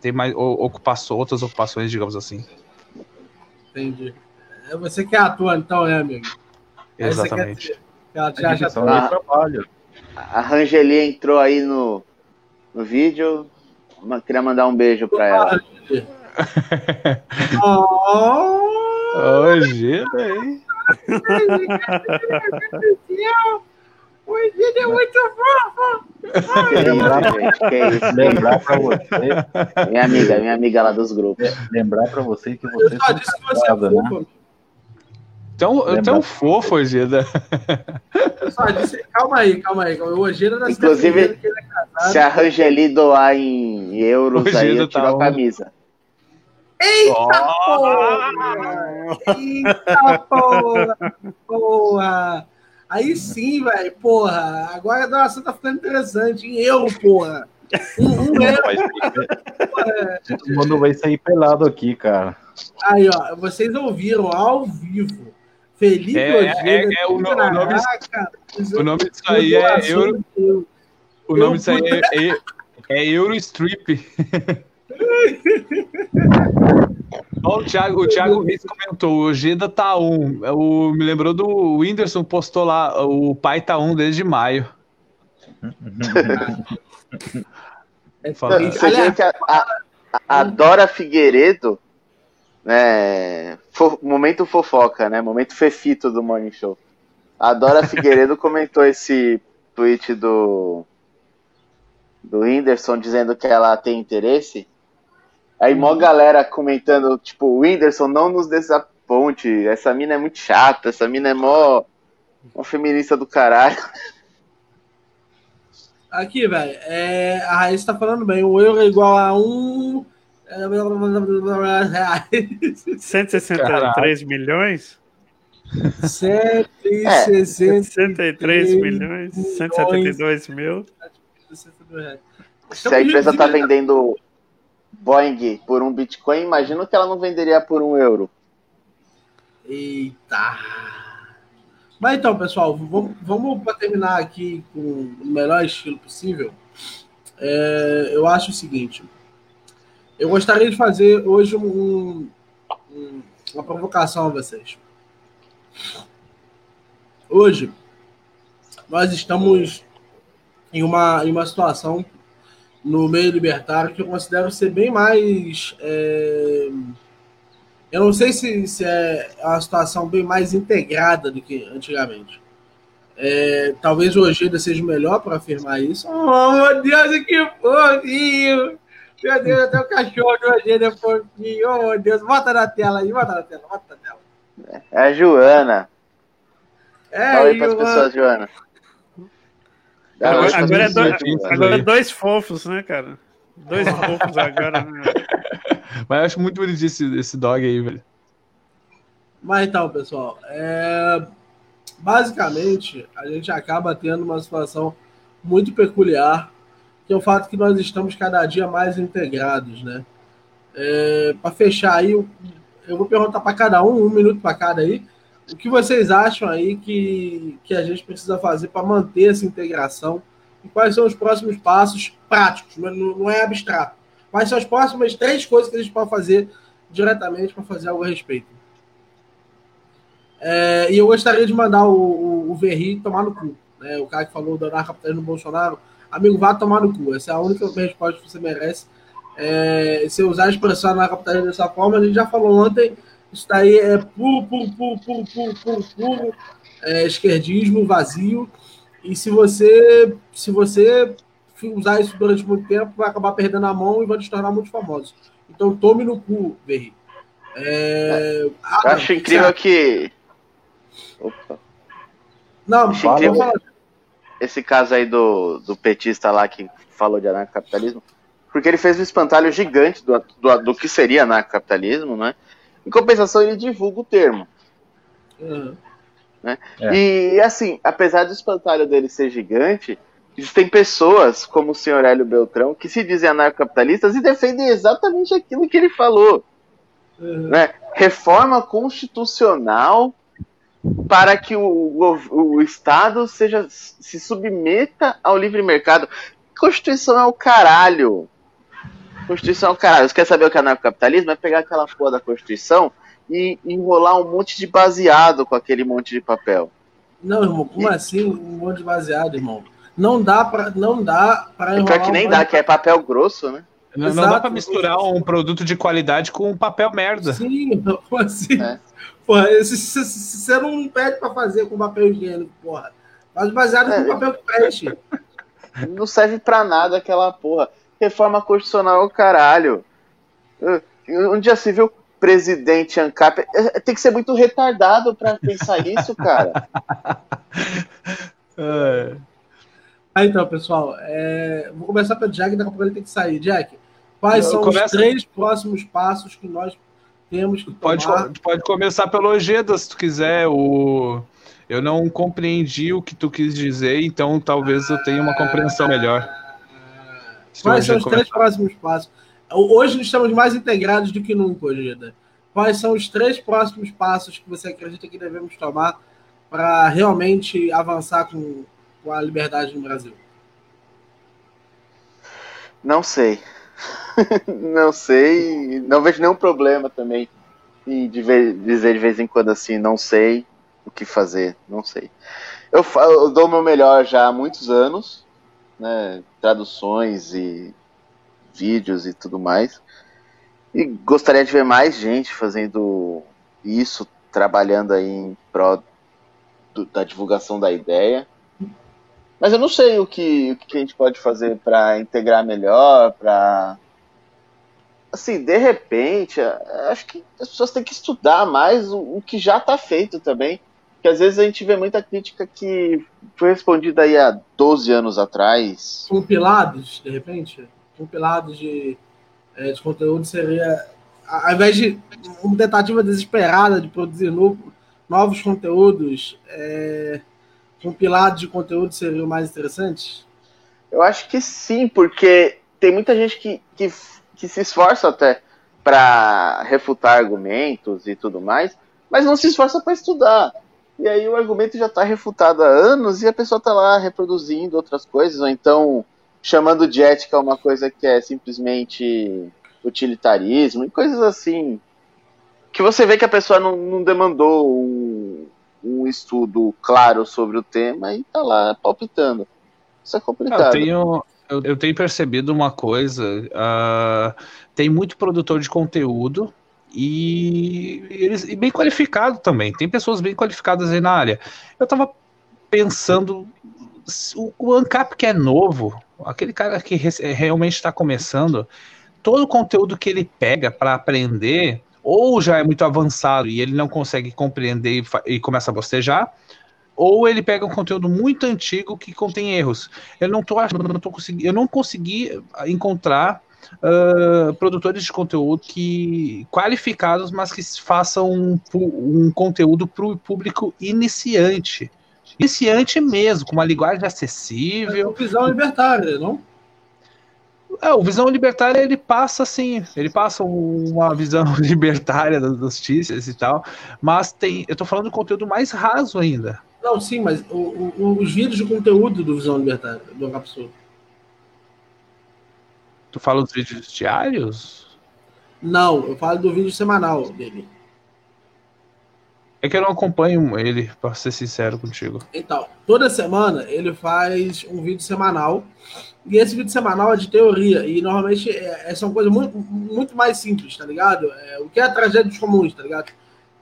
tem mais ocupações, outras ocupações, digamos assim. Entendi. É você que atua, então, é, amigo? Exatamente. Ela já, já tá... trabalho. A Rangeli entrou aí no, no vídeo. Queria mandar um beijo para ela. oh, Hoje, hein? O vídeo é muito fofo! Lembrar, gente, que é isso? Lembrar pra você. Minha amiga, minha amiga lá dos grupos. Lembrar pra você que você. Eu só disse que você é fofo. Né? Tão, tão fofo, Ojeda. Só disse, calma aí, calma aí. O Ojeda da Inclusive, é se a Rangeli doar em euros, Ojeda aí eu tiro tá a camisa. Eita oh! porra! Eita porra! Porra! Aí sim, velho, porra. Agora a nossa tá ficando interessante. Em euro, porra. Um, um euro. [LAUGHS] Todo mundo vai sair pelado aqui, cara. Aí, ó, vocês ouviram ao vivo. Felipe é, Ojeda. É, é, o, nome, o nome disso aí é Euro. O nome disso aí é, é, é Euro Strip. [LAUGHS] o Thiago, o Thiago Reis comentou, o Ojeda tá um. O, me lembrou do Whindersson postou lá, o pai tá um desde maio. [LAUGHS] Fala, Você vê que a, a, a, Dora Figueiredo, né, fo, momento fofoca, né, momento fefito do Morning Show. A Dora Figueiredo [LAUGHS] comentou esse tweet do do Whindersson dizendo que ela tem interesse. Aí mó galera comentando, tipo, Whindersson não nos desaponte, essa mina é muito chata, essa mina é mó, mó feminista do caralho. [LAUGHS] Aqui, velho, é, a Raíssa tá falando bem, o euro é igual a um... 163 milhões? 163 milhões, 172 mil. Se a empresa tá vendendo Boeing por um Bitcoin, imagino que ela não venderia por um euro. Eita! Mas então, pessoal, vamos, vamos para terminar aqui com o melhor estilo possível. É, eu acho o seguinte: eu gostaria de fazer hoje um, um, uma provocação a vocês. Hoje, nós estamos em uma, em uma situação no meio libertário que eu considero ser bem mais. É... Eu não sei se, se é uma situação bem mais integrada do que antigamente. É, talvez o Ojeda seja melhor para afirmar isso. Oh, meu Deus, que fofinho! Meu Deus, até o cachorro nojento depois. Oh, meu Deus, bota na tela aí, bota na tela, bota na tela. É a Joana. É, Fala aí para as pessoas, Joana. Agora, agora, é dois, agora é dois fofos, né, cara? Dois [LAUGHS] fofos agora, né? Mas eu acho muito bonito esse, esse dog aí, velho. Mas então, pessoal, é... basicamente a gente acaba tendo uma situação muito peculiar, que é o fato que nós estamos cada dia mais integrados, né? É... Para fechar aí, eu vou perguntar para cada um, um minuto para cada aí, o que vocês acham aí que, que a gente precisa fazer para manter essa integração e quais são os próximos passos práticos, não, não é abstrato. Quais são as próximas três coisas que a gente pode fazer diretamente para fazer algo a respeito? É, e eu gostaria de mandar o, o, o Verri tomar no cu. Né? O cara que falou do anarcapitalismo no Bolsonaro. Amigo, vá tomar no cu. Essa é a única resposta que você merece. É, se usar a expressão anarcapitalismo dessa forma, a gente já falou ontem, isso daí é puro, puro, puro, puro, puro, puro, puro é, esquerdismo vazio. E se você, se você usar isso durante muito tempo, vai acabar perdendo a mão e vai te tornar muito famoso. Então tome no cu, Verri. É... Ah, Eu acho incrível que. Opa. Não, acho incrível. Esse caso aí do, do petista lá que falou de anarcocapitalismo, porque ele fez um espantalho gigante do, do, do que seria anarcocapitalismo, né? Em compensação, ele divulga o termo. Uhum. Né? É. E assim, apesar do espantalho dele ser gigante, existem pessoas, como o senhor Hélio Beltrão, que se dizem anarcocapitalistas e defendem exatamente aquilo que ele falou. Uhum. Né? Reforma constitucional para que o, o, o, Estado seja, se submeta ao livre mercado. Constituição é o caralho. Constituição é o caralho. Você quer saber o que é anarcocapitalismo? É pegar aquela porra da Constituição e enrolar um monte de baseado com aquele monte de papel. Não, irmão, como e... assim um monte de baseado, irmão? Não dá para não dá para enrolar. Pior que nem um dá, que é papel grosso, né? Não, não dá para misturar um produto de qualidade com um papel merda. Sim, assim. É. Porra, você não pede para fazer com papel higiênico, porra. Faz baseado é. com papel que preste. Não serve para nada aquela porra. Reforma constitucional, é caralho. Um dia se viu presidente ANCAP. É, tem que ser muito retardado para pensar isso, cara. [LAUGHS] é. Ah, então, pessoal, é... vou começar pelo Jack, daqui a pouco ele tem que sair. Jack, quais Eu são começo... os três próximos passos que nós temos que tomar? Pode, pode começar pelo Ojeda, se tu quiser. O... Eu não compreendi o que tu quis dizer, então talvez eu tenha uma compreensão melhor. Quais são os começar. três próximos passos? Hoje estamos mais integrados do que nunca, Ojeda. Quais são os três próximos passos que você acredita que devemos tomar para realmente avançar com com a liberdade no Brasil? Não sei. [LAUGHS] não sei. Não vejo nenhum problema também em dizer de vez em quando assim, não sei o que fazer, não sei. Eu, eu dou o meu melhor já há muitos anos, né, traduções e vídeos e tudo mais. E gostaria de ver mais gente fazendo isso, trabalhando aí em prol da divulgação da ideia. Mas eu não sei o que, o que a gente pode fazer para integrar melhor, para assim, de repente, acho que as pessoas têm que estudar mais o, o que já está feito também. Porque às vezes a gente vê muita crítica que foi respondida aí há 12 anos atrás. Compilados, de repente? Compilados de, é, de conteúdo seria. Ao invés de uma tentativa desesperada de produzir novo, novos conteúdos, é, compilado de conteúdo seria o mais interessante? Eu acho que sim, porque tem muita gente que, que, que se esforça até para refutar argumentos e tudo mais, mas não se esforça para estudar. E aí o argumento já está refutado há anos e a pessoa está lá reproduzindo outras coisas, ou então chamando de ética uma coisa que é simplesmente utilitarismo e coisas assim. Que você vê que a pessoa não, não demandou um, um estudo claro sobre o tema e tá lá palpitando. Isso é complicado. Eu tenho, eu, eu tenho percebido uma coisa: uh, tem muito produtor de conteúdo e, eles, e bem qualificado também. Tem pessoas bem qualificadas aí na área. Eu tava pensando, o, ANCAP que é novo, aquele cara que realmente está começando, todo o conteúdo que ele pega para aprender, ou já é muito avançado e ele não consegue compreender e, e começa a bostejar, ou ele pega um conteúdo muito antigo que contém erros. Eu não tô achando, não tô conseguindo, eu não consegui encontrar uh, produtores de conteúdo que qualificados, mas que façam um, um conteúdo para o público iniciante. Iniciante mesmo, com uma linguagem acessível. É visão libertária, não? É, o Visão Libertária ele passa assim, ele passa uma visão [LAUGHS] libertária das notícias e tal, mas tem, eu tô falando do conteúdo mais raso ainda. Não, sim, mas o, o, os vídeos de conteúdo do Visão Libertária, do Capsule. Tu fala dos vídeos diários? Não, eu falo do vídeo semanal dele. É que eu não acompanho ele, pra ser sincero contigo. Então, toda semana ele faz um vídeo semanal. E esse vídeo semanal é de teoria. E normalmente é, é são coisas muito, muito mais simples, tá ligado? É, o que é a tragédia dos comuns, tá ligado?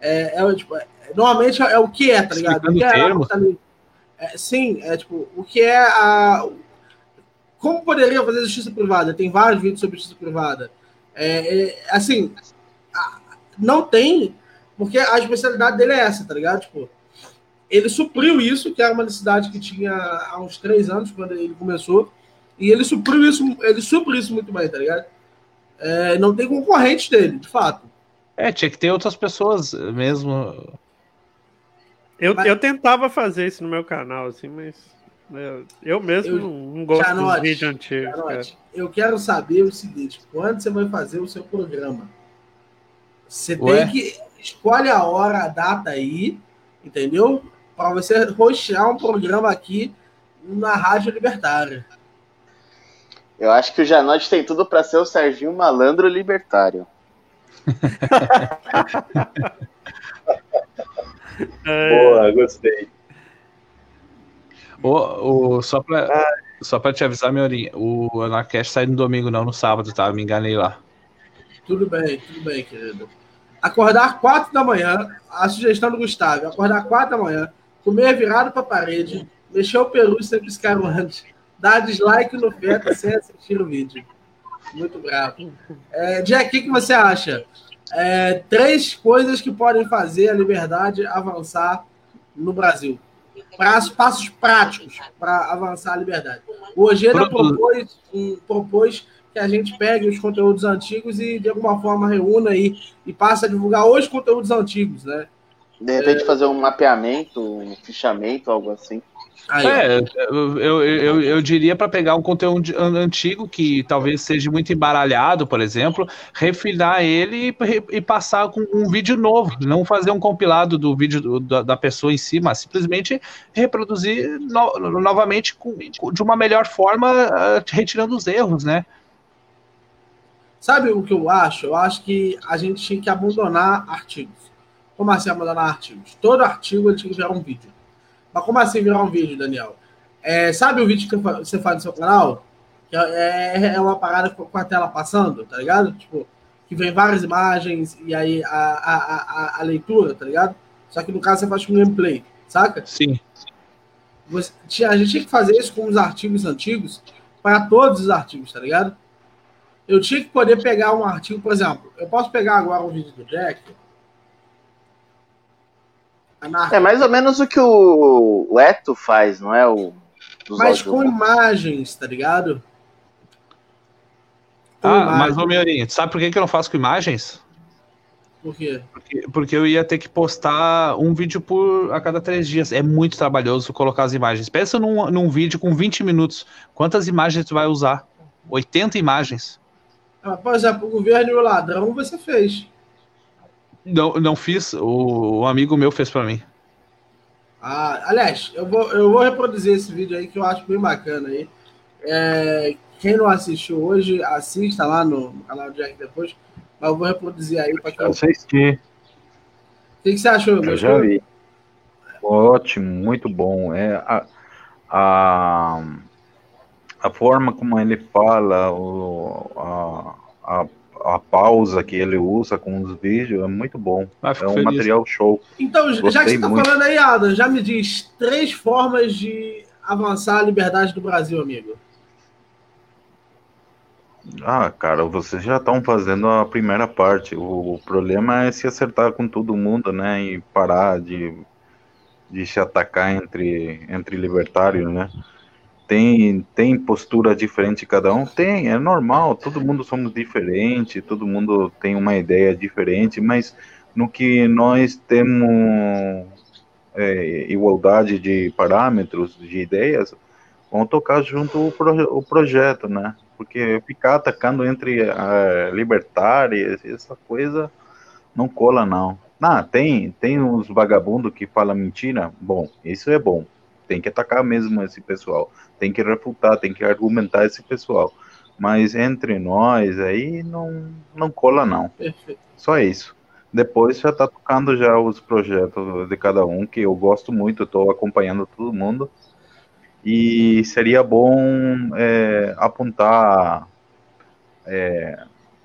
É, é, tipo, é, normalmente é o que é, tá ligado? O que é, é, sim, é tipo, o que é a. Como poderia fazer justiça privada? Tem vários vídeos sobre justiça privada. É, assim, não tem, porque a especialidade dele é essa, tá ligado? Tipo, ele supriu isso, que era uma necessidade que tinha há uns três anos, quando ele começou, e ele supriu isso, ele supre isso muito bem, tá ligado? É, não tem concorrente dele, de fato. É, tinha que ter outras pessoas mesmo. Eu, mas... eu tentava fazer isso no meu canal, assim, mas eu, eu mesmo eu, não, gosto Janote, dos vídeos antigos. eu quero saber o seguinte: quando você vai fazer o seu programa? Você Ué? tem que escolhe a hora, a data aí, entendeu? Para você rostear um programa aqui na Rádio Libertária. Eu acho que o Janote tem tudo para ser o Serginho Malandro Libertário. [LAUGHS] Boa, gostei. O, o, só para só pra te avisar, Miorinha, o Anarcast sai no domingo, não no sábado, tá? Me enganei lá. Tudo bem, tudo bem, querido. Acordar quatro da manhã, a sugestão do Gustavo, acordar quatro da manhã, comer virado para a parede, mexer o peru sem piscar antes, dar dislike no feta sem assistir o vídeo. Muito bravo. É, Jack, o que, que você acha? É, três coisas que podem fazer a liberdade avançar no Brasil. Passos, passos práticos para avançar a liberdade. O Ojeda propôs, propôs que a gente pegue os conteúdos antigos e de alguma forma reúna aí e passe a divulgar os conteúdos antigos, né? De repente é... fazer um mapeamento, um fichamento, algo assim. Aí, é, eu, eu, eu, diria para pegar um conteúdo antigo que talvez seja muito embaralhado, por exemplo, refinar ele e, e passar com um vídeo novo, não fazer um compilado do vídeo do, da, da, pessoa em si, mas simplesmente reproduzir no, novamente com, de uma melhor forma, uh, retirando os erros, né? Sabe o que eu acho? Eu acho que a gente tinha que abandonar artigos. Como assim abandonar artigos? Todo artigo ele tinha que virar um vídeo. Mas como assim virar um vídeo, Daniel? É, sabe o vídeo que você faz no seu canal? Que é, é, é uma parada com a tela passando, tá ligado? Tipo, que vem várias imagens e aí a, a, a, a leitura, tá ligado? Só que no caso você faz com gameplay, saca? Sim. Você, a gente tinha que fazer isso com os artigos antigos para todos os artigos, tá ligado? Eu tinha que poder pegar um artigo, por exemplo, eu posso pegar agora um vídeo do Jack é mais ou menos o que o, Eto faz, não é? O, mas com imagens, tá ligado? Com ah, imagens. mas ô Miorinho, sabe por que, que eu não faço com imagens? Por quê? Porque, porque, eu ia ter que postar um vídeo por a cada três dias. É muito trabalhoso colocar as imagens. Pensa num, num vídeo com 20 minutos. Quantas imagens tu vai usar? 80 imagens. Ah, por exemplo, o governo e o ladrão você fez. Não, não fiz. O, um amigo meu fez para mim. Ah, aliás, eu vou, eu vou reproduzir esse vídeo aí que eu acho bem bacana aí. É, quem não assistiu hoje, assista lá no, no canal de Jack depois. Mas eu vou reproduzir aí para quem. Assisti. O que, que você achou? Eu já vi. Ótimo, muito bom. É a, a, a forma como ele fala, o, a, a a pausa que ele usa com os vídeos é muito bom. Ah, é um feliz. material show. Então, Gostei já que você está falando aí, Adam, já me diz três formas de avançar a liberdade do Brasil, amigo. Ah, cara, vocês já estão fazendo a primeira parte. O, o, problema é se acertar com todo mundo, né? E parar de, de se atacar entre, entre libertários, né? Tem, tem postura diferente cada um? Tem, é normal. Todo mundo somos diferentes, todo mundo tem uma ideia diferente, mas no que nós temos é, igualdade de parâmetros, de ideias, vamos tocar junto o, proje o projeto, né? Porque ficar atacando entre uh, libertários, essa coisa não cola, não. Ah, tem, tem uns vagabundos que falam mentira. Bom, isso é bom. Tem que atacar mesmo esse pessoal. Tem que refutar, tem que argumentar esse pessoal. Mas entre nós aí não, não cola, não. Perfeito. Só isso. Depois já tá tocando já os projetos de cada um, que eu gosto muito, estou acompanhando todo mundo. E seria bom é, apontar é,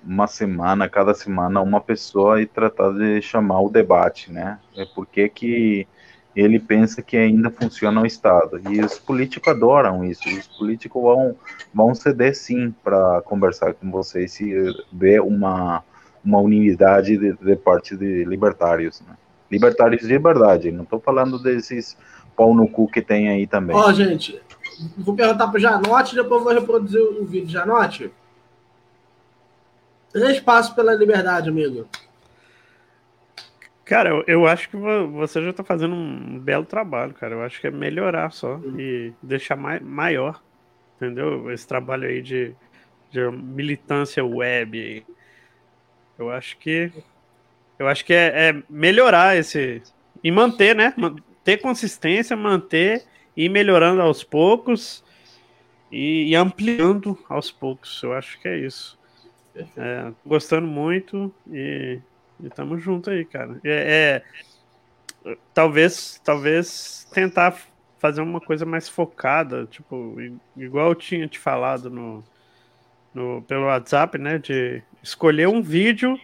uma semana, cada semana, uma pessoa e tratar de chamar o debate, né? É porque que ele pensa que ainda funciona o Estado. E os políticos adoram isso. Os políticos vão, vão ceder sim para conversar com vocês se vê uma, uma unidade de, de parte de libertários. Né? Libertários de verdade, não estou falando desses pau no cu que tem aí também. Ó, oh, gente, vou perguntar para Janote, depois vou reproduzir o vídeo. Janote, três passos pela liberdade, amigo. Cara, eu, eu acho que você já está fazendo um belo trabalho, cara. Eu acho que é melhorar só e deixar mai, maior, entendeu? Esse trabalho aí de, de militância web. Eu acho que eu acho que é, é melhorar esse e manter, né? ter consistência, manter e ir melhorando aos poucos e, e, ampliando aos poucos. Eu acho que é isso. É, gostando muito e, e tamo junto aí, cara. É, é, talvez, talvez tentar fazer uma coisa mais focada, tipo, igual eu tinha te falado no, no pelo WhatsApp, né? De escolher um vídeo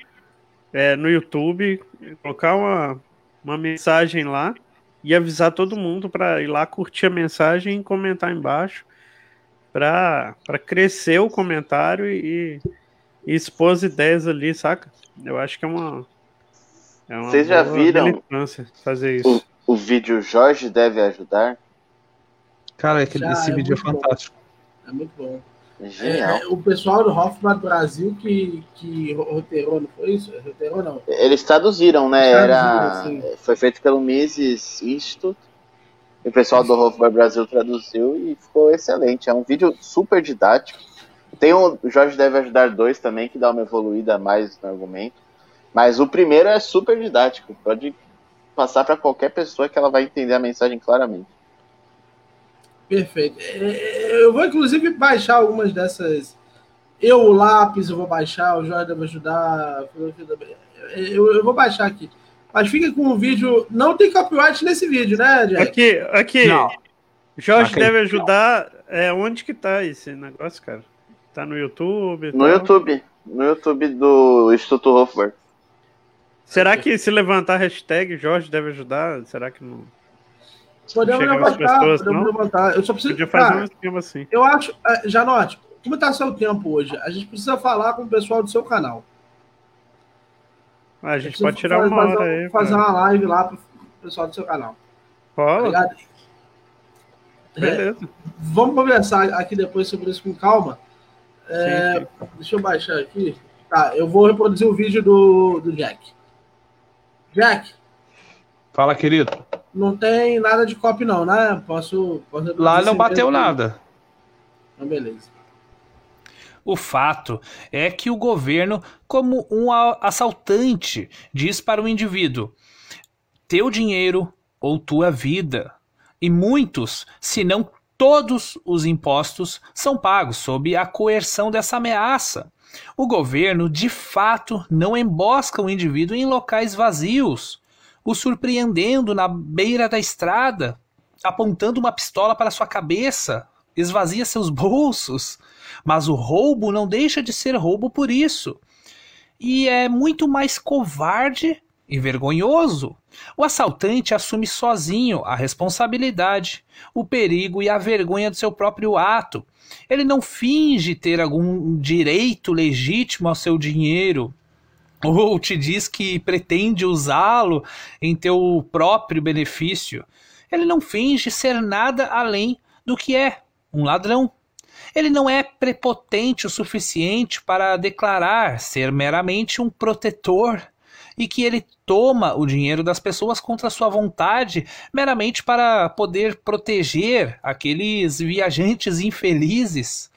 é, no YouTube, colocar uma, uma mensagem lá e avisar todo mundo para ir lá curtir a mensagem e comentar embaixo para crescer o comentário e, e, expor as ideias ali, saca? Eu acho que é uma. É uma Vocês já viram fazer isso. O, o vídeo Jorge deve ajudar? Cara, aquele, esse é vídeo é fantástico. Bom. É muito bom. É, é, o pessoal do Hoffman Brasil que, que roteirou, não foi isso? Roteirou, não. Eles traduziram, né? Era, foi feito pelo Mises Institute. E o pessoal do Hoffman Brasil traduziu e ficou excelente. É um vídeo super didático. Tem o Jorge Deve Ajudar 2 também, que dá uma evoluída mais no argumento. Mas o primeiro é super didático. Pode passar para qualquer pessoa que ela vai entender a mensagem claramente. Perfeito. É, é, eu vou, inclusive, baixar algumas dessas. Eu, o lápis, eu vou baixar, o Jorge vai ajudar. Eu, eu vou baixar aqui. Mas fica com o vídeo. Não tem copyright nesse vídeo, né, Jack? Aqui, aqui. Não. Jorge aqui. deve ajudar. É, onde que tá esse negócio, cara? Tá no YouTube? No? YouTube. No YouTube do Instituto Hofberg. Será que se levantar a hashtag Jorge deve ajudar, será que não. Podemos levantar, pessoas, podemos não? levantar. Eu só preciso. Podia fazer cara, um esquema assim. Eu acho, é, Janote, como está seu tempo hoje? A gente precisa falar com o pessoal do seu canal. Ah, a gente pode tirar fazer, uma hora fazer, aí. Fazer uma live lá pro pessoal do seu canal. Pode. Tá Beleza. É, vamos conversar aqui depois sobre isso com calma. É, sim, sim. Deixa eu baixar aqui. Tá, eu vou reproduzir o vídeo do, do Jack. Jack. Fala, querido. Não tem nada de copy, não, né? Posso. posso Lá não bateu nada. Então, beleza. O fato é que o governo, como um assaltante, diz para o indivíduo: teu dinheiro ou tua vida. E muitos, se não todos os impostos, são pagos sob a coerção dessa ameaça. O governo, de fato, não embosca o indivíduo em locais vazios o surpreendendo na beira da estrada, apontando uma pistola para sua cabeça, esvazia seus bolsos. Mas o roubo não deixa de ser roubo por isso. E é muito mais covarde e vergonhoso. O assaltante assume sozinho a responsabilidade, o perigo e a vergonha do seu próprio ato. Ele não finge ter algum direito legítimo ao seu dinheiro, ou te diz que pretende usá-lo em teu próprio benefício. Ele não finge ser nada além do que é um ladrão. Ele não é prepotente o suficiente para declarar ser meramente um protetor e que ele toma o dinheiro das pessoas contra sua vontade meramente para poder proteger aqueles viajantes infelizes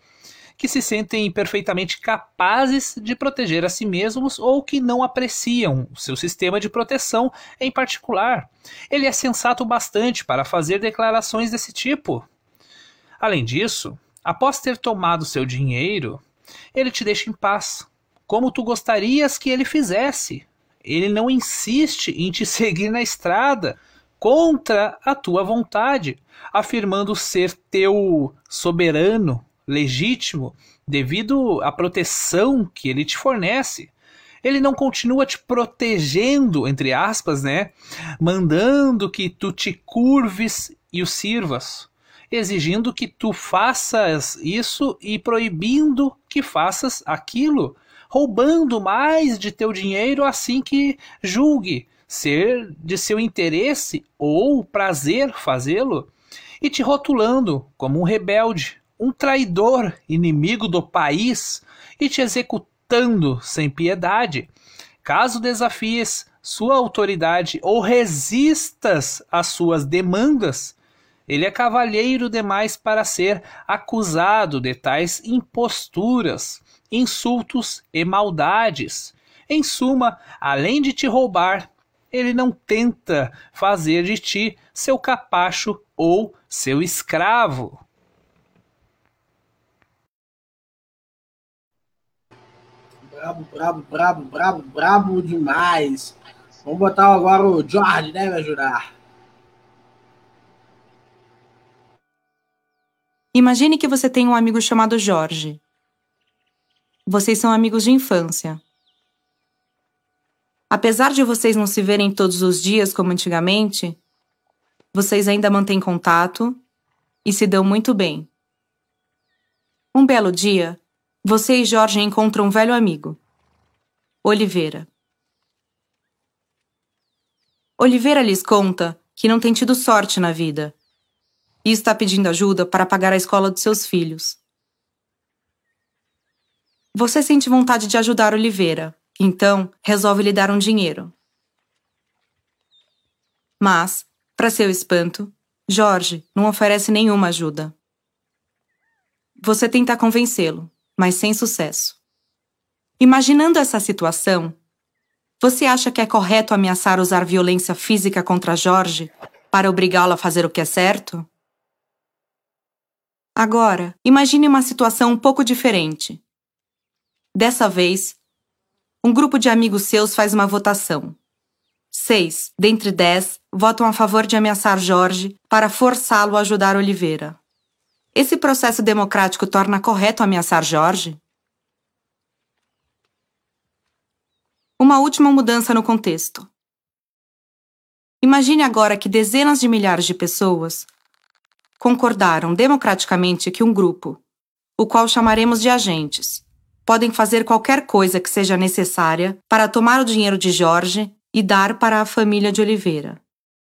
que se sentem perfeitamente capazes de proteger a si mesmos ou que não apreciam o seu sistema de proteção em particular. Ele é sensato bastante para fazer declarações desse tipo. Além disso, Após ter tomado seu dinheiro, ele te deixa em paz, como tu gostarias que ele fizesse. Ele não insiste em te seguir na estrada contra a tua vontade, afirmando ser teu soberano, legítimo, devido à proteção que ele te fornece. Ele não continua te protegendo, entre aspas, né? Mandando que tu te curves e o sirvas exigindo que tu faças isso e proibindo que faças aquilo, roubando mais de teu dinheiro assim que julgue ser de seu interesse ou prazer fazê-lo, e te rotulando como um rebelde, um traidor, inimigo do país, e te executando sem piedade. Caso desafies sua autoridade ou resistas às suas demandas, ele é cavalheiro demais para ser acusado de tais imposturas, insultos e maldades. Em suma, além de te roubar, ele não tenta fazer de ti seu capacho ou seu escravo. Brabo, brabo, brabo, brabo, brabo demais. Vamos botar agora o George, né, me ajudar. Imagine que você tem um amigo chamado Jorge. Vocês são amigos de infância. Apesar de vocês não se verem todos os dias como antigamente, vocês ainda mantêm contato e se dão muito bem. Um belo dia, você e Jorge encontram um velho amigo, Oliveira. Oliveira lhes conta que não tem tido sorte na vida e está pedindo ajuda para pagar a escola dos seus filhos. Você sente vontade de ajudar Oliveira, então resolve lhe dar um dinheiro. Mas, para seu espanto, Jorge não oferece nenhuma ajuda. Você tenta convencê-lo, mas sem sucesso. Imaginando essa situação, você acha que é correto ameaçar usar violência física contra Jorge para obrigá-lo a fazer o que é certo? Agora, imagine uma situação um pouco diferente. Dessa vez, um grupo de amigos seus faz uma votação. Seis, dentre dez, votam a favor de ameaçar Jorge para forçá-lo a ajudar Oliveira. Esse processo democrático torna correto ameaçar Jorge? Uma última mudança no contexto. Imagine agora que dezenas de milhares de pessoas concordaram democraticamente que um grupo, o qual chamaremos de agentes, podem fazer qualquer coisa que seja necessária para tomar o dinheiro de Jorge e dar para a família de Oliveira.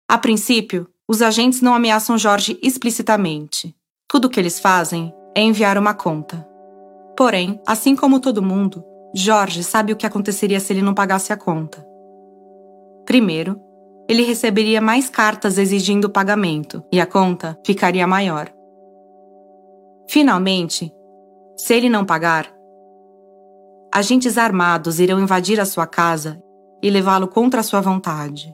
A princípio, os agentes não ameaçam Jorge explicitamente. Tudo o que eles fazem é enviar uma conta. Porém, assim como todo mundo, Jorge sabe o que aconteceria se ele não pagasse a conta. Primeiro, ele receberia mais cartas exigindo o pagamento e a conta ficaria maior. Finalmente, se ele não pagar, agentes armados irão invadir a sua casa e levá-lo contra a sua vontade.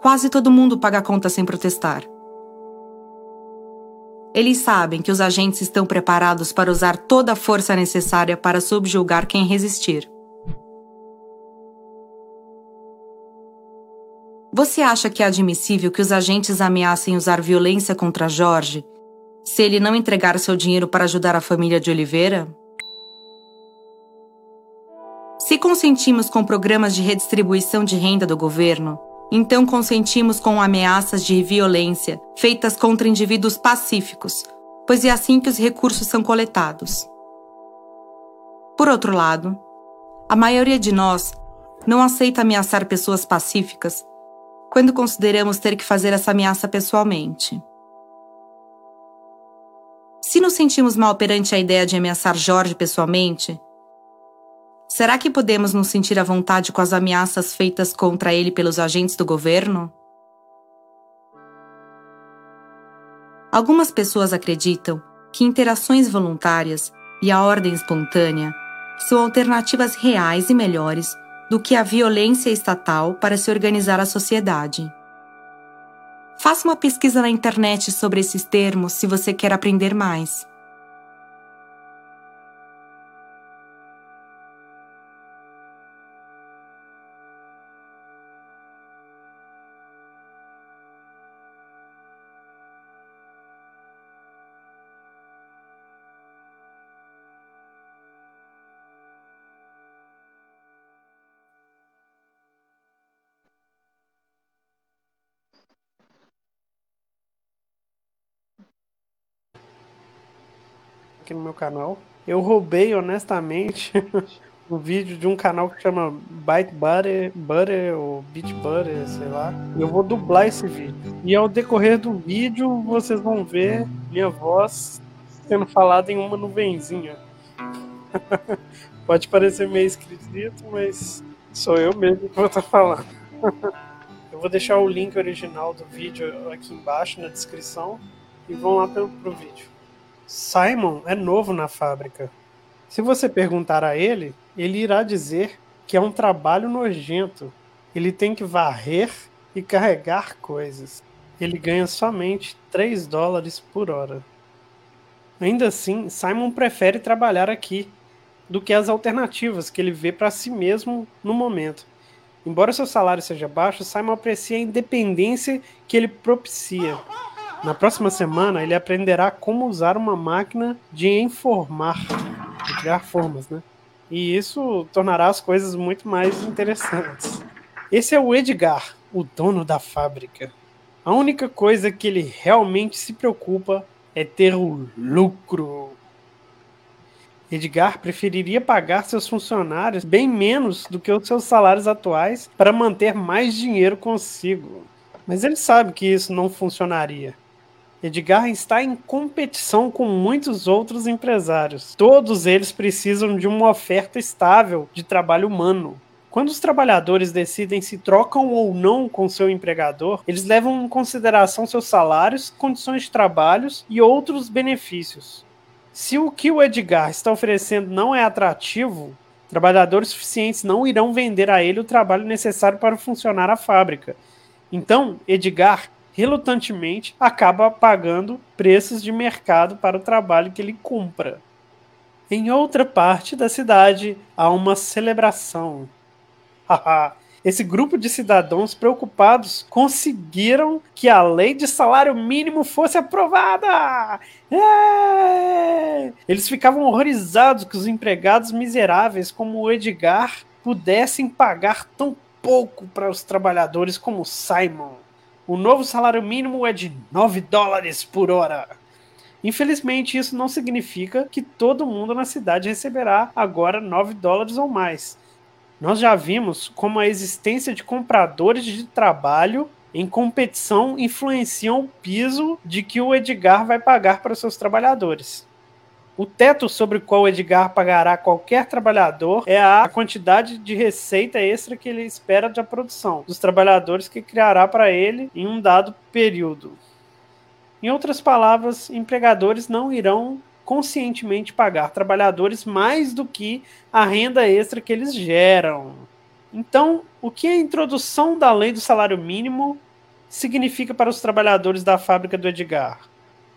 Quase todo mundo paga a conta sem protestar. Eles sabem que os agentes estão preparados para usar toda a força necessária para subjugar quem resistir. Você acha que é admissível que os agentes ameacem usar violência contra Jorge se ele não entregar seu dinheiro para ajudar a família de Oliveira? Se consentimos com programas de redistribuição de renda do governo, então consentimos com ameaças de violência feitas contra indivíduos pacíficos, pois é assim que os recursos são coletados. Por outro lado, a maioria de nós não aceita ameaçar pessoas pacíficas quando consideramos ter que fazer essa ameaça pessoalmente. Se nos sentimos mal perante a ideia de ameaçar Jorge pessoalmente, será que podemos nos sentir à vontade com as ameaças feitas contra ele pelos agentes do governo? Algumas pessoas acreditam que interações voluntárias e a ordem espontânea são alternativas reais e melhores do que a violência estatal para se organizar a sociedade. Faça uma pesquisa na internet sobre esses termos se você quer aprender mais. Aqui no meu canal. Eu roubei, honestamente, [LAUGHS] um vídeo de um canal que chama Byte Butter, Butter ou Beat Butter, sei lá. Eu vou dublar esse vídeo. E ao decorrer do vídeo, vocês vão ver minha voz sendo falada em uma nuvenzinha. [LAUGHS] Pode parecer meio esquisito, mas sou eu mesmo que vou estar falando. [LAUGHS] eu vou deixar o link original do vídeo aqui embaixo na descrição e vão lá pro, pro vídeo. Simon é novo na fábrica. Se você perguntar a ele, ele irá dizer que é um trabalho nojento. Ele tem que varrer e carregar coisas. Ele ganha somente 3 dólares por hora. Ainda assim, Simon prefere trabalhar aqui do que as alternativas que ele vê para si mesmo no momento. Embora seu salário seja baixo, Simon aprecia a independência que ele propicia. Na próxima semana, ele aprenderá como usar uma máquina de informar, de criar formas, né? E isso tornará as coisas muito mais interessantes. Esse é o Edgar, o dono da fábrica. A única coisa que ele realmente se preocupa é ter o lucro. Edgar preferiria pagar seus funcionários bem menos do que os seus salários atuais para manter mais dinheiro consigo. Mas ele sabe que isso não funcionaria. Edgar está em competição com muitos outros empresários. Todos eles precisam de uma oferta estável de trabalho humano. Quando os trabalhadores decidem se trocam ou não com seu empregador, eles levam em consideração seus salários, condições de trabalho e outros benefícios. Se o que o Edgar está oferecendo não é atrativo, trabalhadores suficientes não irão vender a ele o trabalho necessário para funcionar a fábrica. Então, Edgar relutantemente acaba pagando preços de mercado para o trabalho que ele cumpra. Em outra parte da cidade há uma celebração. Esse grupo de cidadãos preocupados conseguiram que a lei de salário mínimo fosse aprovada. É! Eles ficavam horrorizados que os empregados miseráveis como o Edgar pudessem pagar tão pouco para os trabalhadores como Simon. O novo salário mínimo é de 9 dólares por hora. Infelizmente, isso não significa que todo mundo na cidade receberá agora 9 dólares ou mais. Nós já vimos como a existência de compradores de trabalho em competição influenciam o piso de que o Edgar vai pagar para seus trabalhadores. O teto sobre o qual Edgar pagará qualquer trabalhador é a quantidade de receita extra que ele espera da produção dos trabalhadores que criará para ele em um dado período. Em outras palavras, empregadores não irão conscientemente pagar trabalhadores mais do que a renda extra que eles geram. Então, o que a introdução da lei do salário mínimo significa para os trabalhadores da fábrica do Edgar?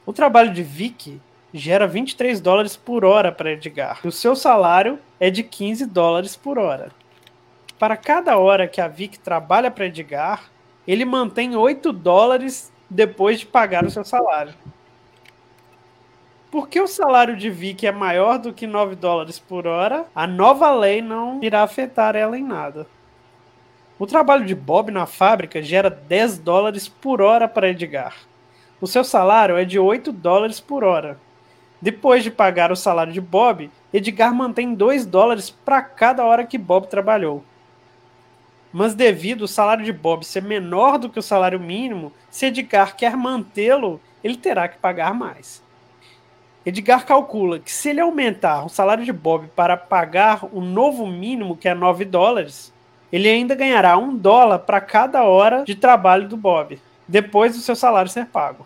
O trabalho de Vicky gera 23 dólares por hora para Edgar. E o seu salário é de 15 dólares por hora. Para cada hora que a Vic trabalha para Edgar, ele mantém 8 dólares depois de pagar o seu salário. porque o salário de Vicky é maior do que 9 dólares por hora, a nova lei não irá afetar ela em nada. O trabalho de Bob na fábrica gera 10 dólares por hora para Edgar. O seu salário é de 8 dólares por hora. Depois de pagar o salário de Bob, Edgar mantém 2 dólares para cada hora que Bob trabalhou. Mas devido ao salário de Bob ser menor do que o salário mínimo, se Edgar quer mantê-lo, ele terá que pagar mais. Edgar calcula que se ele aumentar o salário de Bob para pagar o novo mínimo, que é 9 dólares, ele ainda ganhará um dólar para cada hora de trabalho do Bob, depois do seu salário ser pago.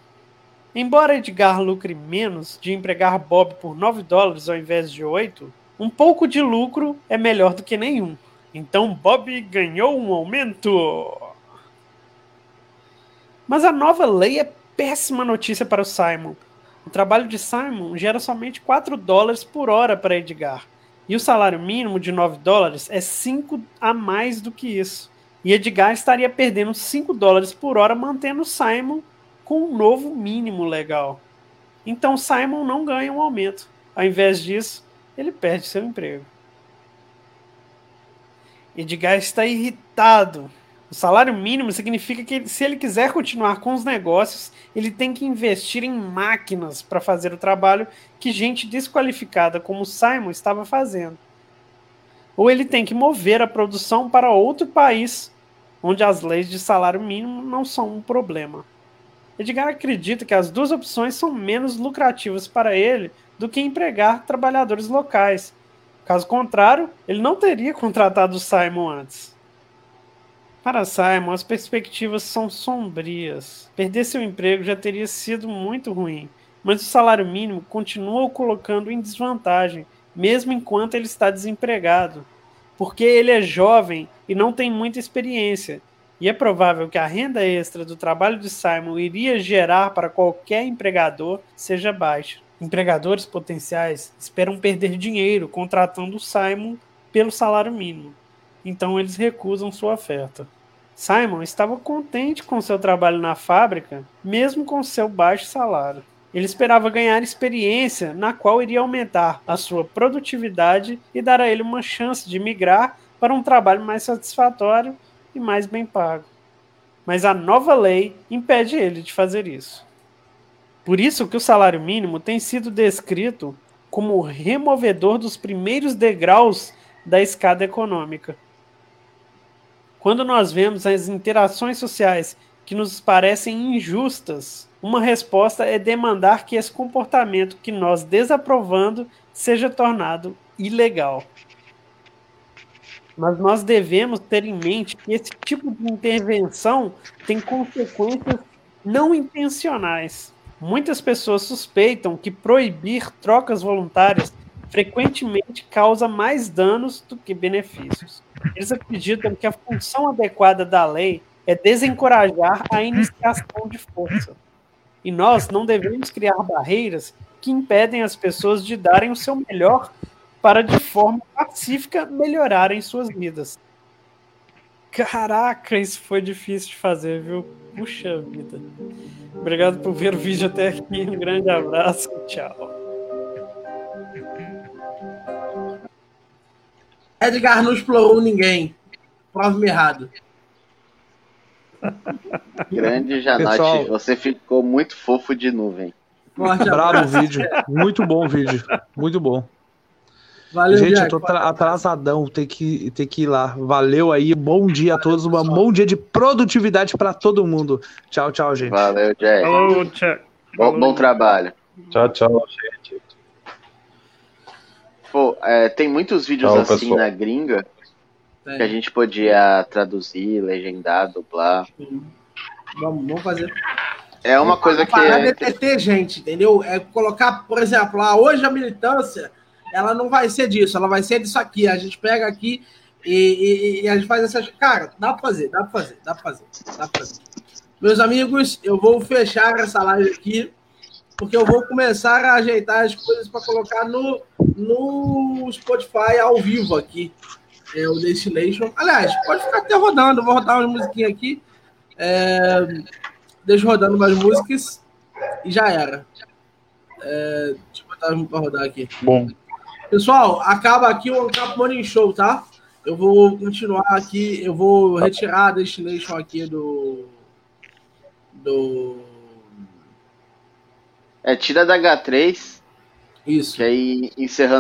Embora Edgar lucre menos de empregar Bob por 9 dólares ao invés de 8, um pouco de lucro é melhor do que nenhum. Então Bob ganhou um aumento. Mas a nova lei é péssima notícia para o Simon, o trabalho de Simon gera somente 4 dólares por hora para Edgar. E o salário mínimo de 9 dólares é 5 a mais do que isso. E Edgar estaria perdendo 5 dólares por hora mantendo Simon com um novo mínimo legal. Então Simon não ganha um aumento. Ao invés disso, ele perde seu emprego. Edgar está irritado o salário mínimo significa que se ele quiser continuar com os negócios, ele tem que investir em máquinas para fazer o trabalho que gente desqualificada como Simon estava fazendo. Ou ele tem que mover a produção para outro país, onde as leis de salário mínimo não são um problema. Edgar acredita que as duas opções são menos lucrativas para ele do que empregar trabalhadores locais. Caso contrário, ele não teria [LAUGHS] contratado Simon antes. Para Simon, as perspectivas são sombrias. Perder seu emprego já teria sido muito ruim, mas o salário mínimo continua o colocando em desvantagem, mesmo enquanto ele está desempregado, porque ele é jovem e não tem muita experiência, e é provável que a renda extra do trabalho de Simon iria gerar para qualquer empregador seja baixa. Empregadores potenciais esperam perder dinheiro contratando Simon pelo salário mínimo então eles recusam sua oferta. Simon estava contente com seu trabalho na fábrica, mesmo com seu baixo salário. Ele esperava ganhar experiência na qual iria aumentar a sua produtividade e dar a ele uma chance de migrar para um trabalho mais satisfatório e mais bem pago. Mas a nova lei impede ele de fazer isso. Por isso que o salário mínimo tem sido descrito como o removedor dos primeiros degraus da escada econômica. Quando nós vemos as interações sociais que nos parecem injustas, uma resposta é demandar que esse comportamento que nós desaprovando seja tornado ilegal. Mas nós devemos ter em mente que esse tipo de intervenção tem consequências não intencionais. Muitas pessoas suspeitam que proibir trocas voluntárias frequentemente causa mais danos do que benefícios. Eles acreditam que a função adequada da lei é desencorajar a iniciação de força. E nós não devemos criar barreiras que impedem as pessoas de darem o seu melhor para, de forma pacífica, melhorarem suas vidas. Caraca, isso foi difícil de fazer, viu? Puxa vida. Obrigado por ver o vídeo até aqui. Um grande abraço. Tchau. Edgar não explorou ninguém. Prova-me errado. Grande Janote, Pessoal, você ficou muito fofo de nuvem. Bravo o vídeo. Muito bom o vídeo. Muito bom. Valeu, Gente, Jack, eu tô atrasadão, tem que, tem que ir lá. Valeu aí, bom dia a todos, um bom dia de produtividade para todo mundo. Tchau, tchau, gente. Valeu, Jack. Falou, Jack. Bom, bom trabalho. Tchau, tchau, gente. Pô, é, tem muitos vídeos Tchau, assim pessoal. na gringa é. que a gente podia traduzir, legendar, dublar. Vamos, vamos fazer. É uma coisa que. É deter gente, entendeu? É colocar, por exemplo, lá, hoje a militância, ela não vai ser disso, ela vai ser disso aqui. A gente pega aqui e, e, e a gente faz essa. Cara, dá pra fazer, dá pra fazer, dá pra fazer, dá pra fazer. Meus amigos, eu vou fechar essa live aqui porque eu vou começar a ajeitar as coisas para colocar no, no Spotify ao vivo aqui. É o Destination. Aliás, pode ficar até rodando, vou rodar uma musiquinha aqui. É, rodando umas músicas e já era. É, deixa eu botar pra rodar aqui. Bom. Pessoal, acaba aqui o Ancap Morning Show, tá? Eu vou continuar aqui, eu vou retirar a destination aqui do. Do. É, tira da H3. Isso. Que aí, encerrando